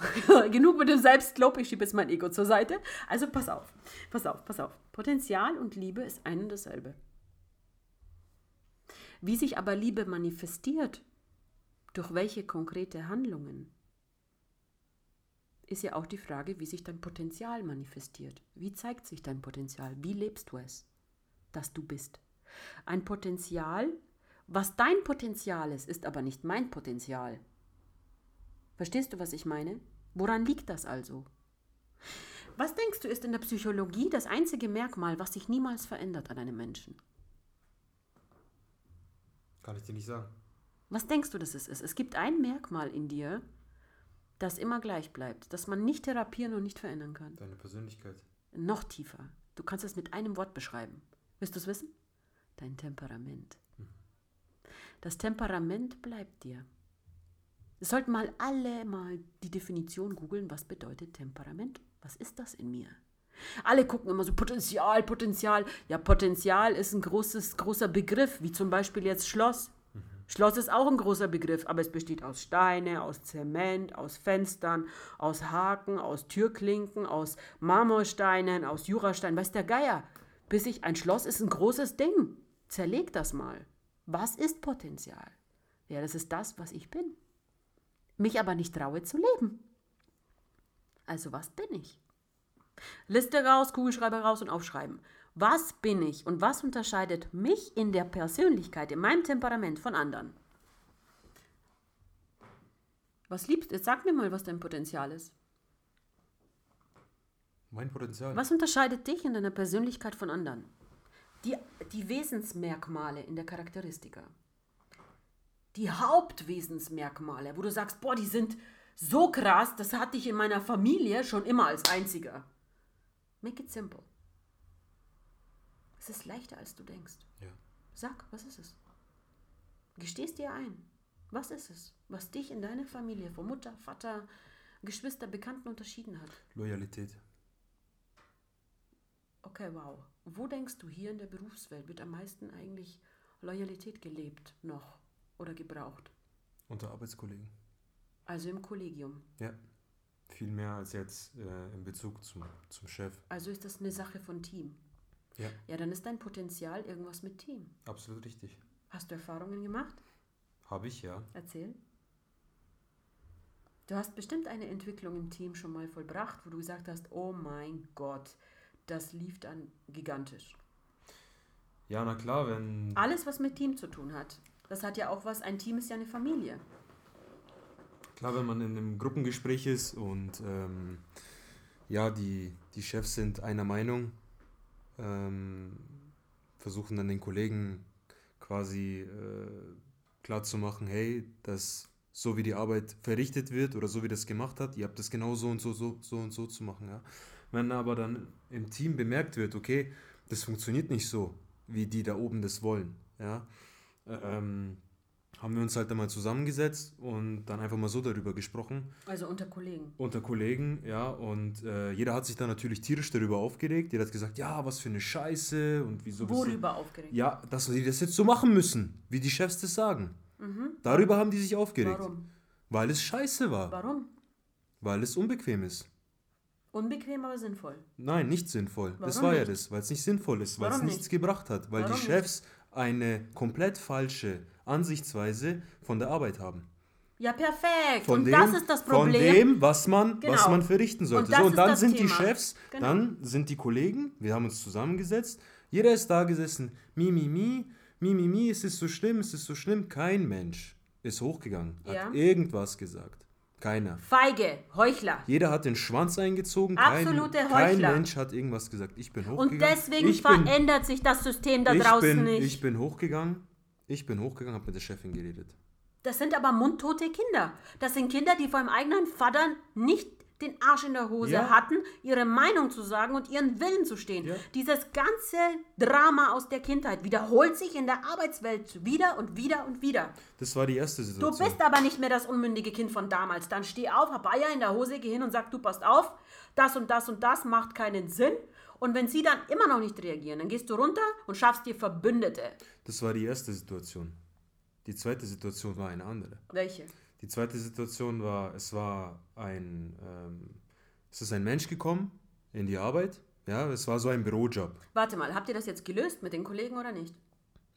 Genug mit dem Selbstlob, ich schiebe jetzt mein Ego zur Seite. Also pass auf, pass auf, pass auf. Potenzial und Liebe ist ein und dasselbe. Wie sich aber Liebe manifestiert, durch welche konkrete Handlungen, ist ja auch die Frage, wie sich dein Potenzial manifestiert. Wie zeigt sich dein Potenzial? Wie lebst du es, dass du bist? Ein Potenzial, was dein Potenzial ist, ist aber nicht mein Potenzial. Verstehst du, was ich meine? Woran liegt das also? Was denkst du, ist in der Psychologie das einzige Merkmal, was sich niemals verändert an einem Menschen? Kann ich dir nicht sagen. Was denkst du, dass es ist? Es gibt ein Merkmal in dir, das immer gleich bleibt, das man nicht therapieren und nicht verändern kann. Deine Persönlichkeit. Noch tiefer. Du kannst es mit einem Wort beschreiben. Willst du es wissen? Dein Temperament. Das Temperament bleibt dir. Wir sollten mal alle mal die Definition googeln, was bedeutet Temperament? Was ist das in mir? Alle gucken immer so Potenzial, Potenzial. Ja, Potenzial ist ein großes, großer Begriff, wie zum Beispiel jetzt Schloss. Schloss ist auch ein großer Begriff, aber es besteht aus Steine, aus Zement, aus Fenstern, aus Haken, aus Türklinken, aus Marmorsteinen, aus Jurasteinen, weiß der Geier. Bis ich ein Schloss ist ein großes Ding. Zerleg das mal. Was ist Potenzial? Ja, das ist das, was ich bin. Mich aber nicht traue zu leben. Also was bin ich? Liste raus, Kugelschreiber raus und aufschreiben. Was bin ich und was unterscheidet mich in der Persönlichkeit, in meinem Temperament von anderen? Was liebst du? Jetzt sag mir mal, was dein Potenzial ist. Mein Potenzial. Was unterscheidet dich in deiner Persönlichkeit von anderen? Die, die Wesensmerkmale in der Charakteristika. Die Hauptwesensmerkmale, wo du sagst, boah, die sind so krass, das hatte ich in meiner Familie schon immer als einziger. Make it simple. Es ist leichter, als du denkst. Ja. Sag, was ist es? Gestehst dir ein. Was ist es, was dich in deiner Familie von Mutter, Vater, Geschwister, Bekannten unterschieden hat? Loyalität. Okay, wow. Wo denkst du hier in der Berufswelt wird am meisten eigentlich Loyalität gelebt noch oder gebraucht? Unter Arbeitskollegen. Also im Kollegium. Ja. Viel mehr als jetzt äh, in Bezug zum, zum Chef. Also ist das eine Sache von Team. Ja. Ja, dann ist dein Potenzial irgendwas mit Team. Absolut richtig. Hast du Erfahrungen gemacht? Habe ich, ja. Erzähl. Du hast bestimmt eine Entwicklung im Team schon mal vollbracht, wo du gesagt hast, oh mein Gott, das lief dann gigantisch. Ja, na klar, wenn. Alles, was mit Team zu tun hat. Das hat ja auch was, ein Team ist ja eine Familie. Klar, wenn man in einem Gruppengespräch ist und ähm, ja, die, die Chefs sind einer Meinung, ähm, versuchen dann den Kollegen quasi äh, klarzumachen, hey, dass so wie die Arbeit verrichtet wird oder so wie das gemacht hat, ihr habt das genau so und so, so, so und so zu machen. Ja? Wenn aber dann im Team bemerkt wird, okay, das funktioniert nicht so, wie die da oben das wollen, ja, ähm, haben wir uns halt einmal zusammengesetzt und dann einfach mal so darüber gesprochen. Also unter Kollegen. Unter Kollegen, ja, und äh, jeder hat sich dann natürlich tierisch darüber aufgeregt. Jeder hat gesagt, ja, was für eine Scheiße und wieso. Worüber aufgeregt? Ja, dass sie das jetzt so machen müssen, wie die Chefs das sagen. Darüber haben die sich aufgeregt. Mhm. Warum? Weil es scheiße war. Warum? Weil es unbequem ist. Unbequem, aber sinnvoll. Nein, nicht sinnvoll. das Warum war ja nicht? das, weil es nicht sinnvoll ist, weil es nichts nicht? gebracht hat, weil Warum die nicht? Chefs eine komplett falsche Ansichtsweise von der Arbeit haben. Ja, perfekt. Von und dem, das ist das Problem. Von dem, was man, was Genau. man verrichten sollte. Und das so, und dann das sind die Thema. Chefs, Genau. dann sind die Kollegen, wir haben uns zusammengesetzt, jeder ist da gesessen, mi, mi, mi, mi, mi, mi, es ist so schlimm, es ist so schlimm. Kein Mensch ist hochgegangen, hat Ja. irgendwas gesagt. Keiner. Feige, Heuchler. Jeder hat den Schwanz eingezogen. Absolute kein, kein Heuchler. Mensch hat irgendwas gesagt. Ich bin Und hochgegangen. deswegen ich bin, verändert sich das System da ich draußen bin, nicht. Ich bin hochgegangen. Ich bin hochgegangen, habe mit der Chefin geredet. Das sind aber mundtote Kinder. Das sind Kinder, die vor ihrem eigenen Vater nicht den Arsch in der Hose Ja. hatten, ihre Meinung zu sagen und ihren Willen zu stehen. Ja. Dieses ganze Drama aus der Kindheit wiederholt sich in der Arbeitswelt wieder und wieder und wieder. Das war die erste Du Situation. bist aber nicht mehr das unmündige Kind von damals. Dann steh auf, hab Eier in der Hose, geh hin und sag, du passt auf, das und das und das macht keinen Sinn. Und wenn sie dann immer noch nicht reagieren, dann gehst du runter und schaffst dir Verbündete. Das war die erste Situation. Die zweite Situation war eine andere. Welche? Die zweite Situation war, es war ein, ähm, es ist ein Mensch gekommen in die Arbeit. Ja, es war so ein Bürojob. Warte mal, habt ihr das jetzt gelöst mit den Kollegen oder nicht?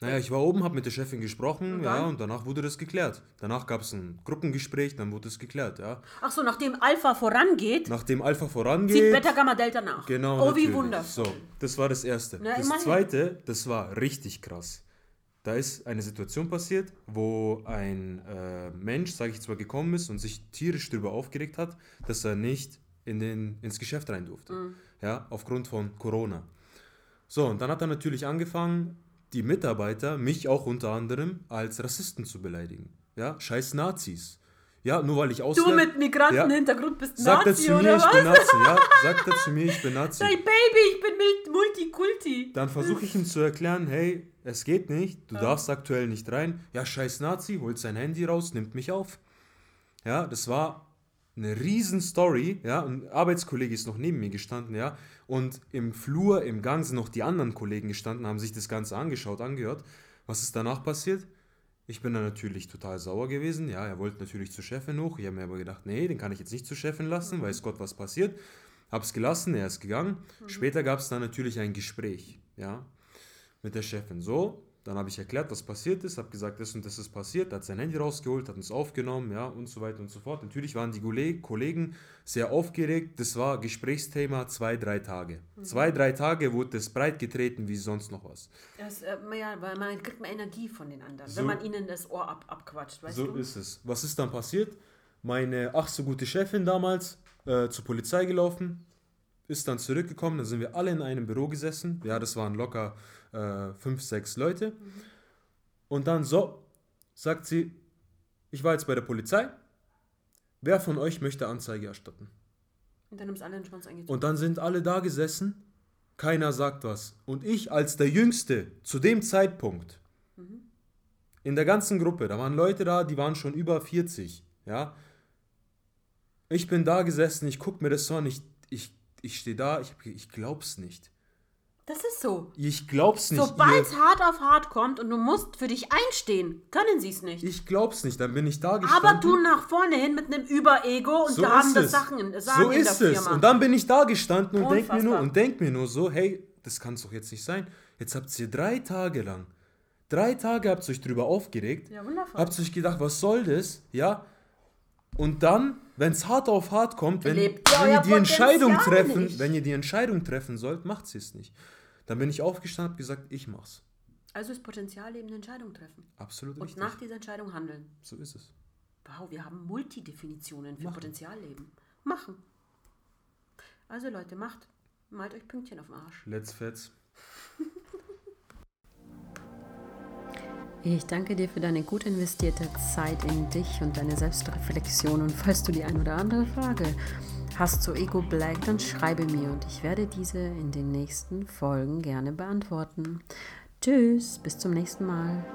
Naja, ich war oben, habe mit der Chefin gesprochen, Und ja, und danach wurde das geklärt. Danach gab es ein Gruppengespräch, dann wurde es geklärt, ja. Ach so, nachdem Alpha vorangeht, Nachdem Alpha zieht vorangeht, Beta Gamma Delta nach. genau, Oh, wie natürlich. wundervoll. So, das war das Erste. Na, das immerhin. Zweite, das war richtig krass. Da ist eine Situation passiert, wo ein äh, Mensch, sage ich zwar, gekommen ist und sich tierisch darüber aufgeregt hat, dass er nicht in den, ins Geschäft rein durfte. Mhm. Ja, aufgrund von Corona. So, und dann hat er natürlich angefangen, die Mitarbeiter, mich auch unter anderem, als Rassisten zu beleidigen. Ja, scheiß Nazis. Ja, nur weil ich Du ausländer... mit Migrantenhintergrund bist Sagt er Nazi zu mir, oder ich bin was? Nazi, ja? Sagt er zu mir, ich bin Nazi. Hey Baby, ich bin Multikulti. Dann versuche ich ihm zu erklären, hey, es geht nicht, du darfst aktuell nicht rein. Ja, scheiß Nazi, holt sein Handy raus, nimmt mich auf. Ja, das war eine riesen Story, ja, ein Arbeitskollege ist noch neben mir gestanden, ja, und im Flur, im Gang sind noch die anderen Kollegen gestanden, haben sich das Ganze angeschaut, angehört. Was ist danach passiert? Ich bin dann natürlich total sauer gewesen, ja, er wollte natürlich zur Chefin hoch, ich habe mir aber gedacht, nee, den kann ich jetzt nicht zur Chefin lassen, weiß Gott, was passiert. Hab's gelassen, er ist gegangen. Später gab es dann natürlich ein Gespräch, ja, mit der Chefin. So, dann habe ich erklärt, was passiert ist, habe gesagt, das und das ist passiert, hat sein Handy rausgeholt, hat uns aufgenommen, ja, und so weiter und so fort. Natürlich waren die Kollegen sehr aufgeregt. Das war Gesprächsthema zwei, drei Tage. Zwei, drei Tage wurde das breit getreten wie sonst noch was. Das, äh, ja, weil man kriegt man Energie von den anderen, So- wenn man ihnen das Ohr ab, abquatscht, weißt so du? ist es. Was ist dann passiert? Meine ach so gute Chefin damals äh, zur Polizei gelaufen, ist dann zurückgekommen, dann sind wir alle in einem Büro gesessen. Ja, das waren locker äh, fünf, sechs Leute. Und dann so, sagt sie, ich war jetzt bei der Polizei. Wer von euch möchte Anzeige erstatten? Und dann du alle den Schwanz eingezogen. Und dann sind alle da gesessen, keiner sagt was. Und ich als der Jüngste zu dem Zeitpunkt in der ganzen Gruppe, da waren Leute da, die waren schon über 40, ja. Ich bin da gesessen, ich guck mir das so an, ich, ich, ich stehe da, ich, ich glaub's nicht. Das ist so. Ich glaub's nicht. Sobald ihr- es hart auf hart kommt und du musst für dich einstehen, können sie es nicht. ich glaub's nicht, dann bin ich da gestanden. Aber tun nach vorne hin mit einem Überego und so wir haben das. Sachen, sagen so in ist es. Und dann bin ich da gestanden und denk mir nur Unfassbar. und denk mir nur so, hey, das kann's doch jetzt nicht sein. Jetzt habt ihr drei Tage lang, drei Tage habt ihr euch drüber aufgeregt, ja, wundervoll. habt euch gedacht, was soll das, ja? Und dann, wenn es hart auf hart kommt, wenn, Lebt wenn ihr die Entscheidung treffen, nicht. wenn ihr die Entscheidung treffen sollt, macht sie es nicht. Dann bin ich aufgestanden und gesagt, ich mach's. Also ist Potenzial eben eine Entscheidung treffen. Absolut Und richtig. nach dieser Entscheidung handeln. so ist es. Wow, wir haben Multidefinitionen für Machen. Potenzialleben. Machen. Also Leute, macht. Malt euch Pünktchen auf den Arsch. Let's fetz. Ich danke dir für deine gut investierte Zeit in dich und deine Selbstreflexion. Und falls du die ein oder andere Frage hast zu Ego Black, dann schreibe mir und ich werde diese in den nächsten Folgen gerne beantworten. Tschüss, bis zum nächsten Mal.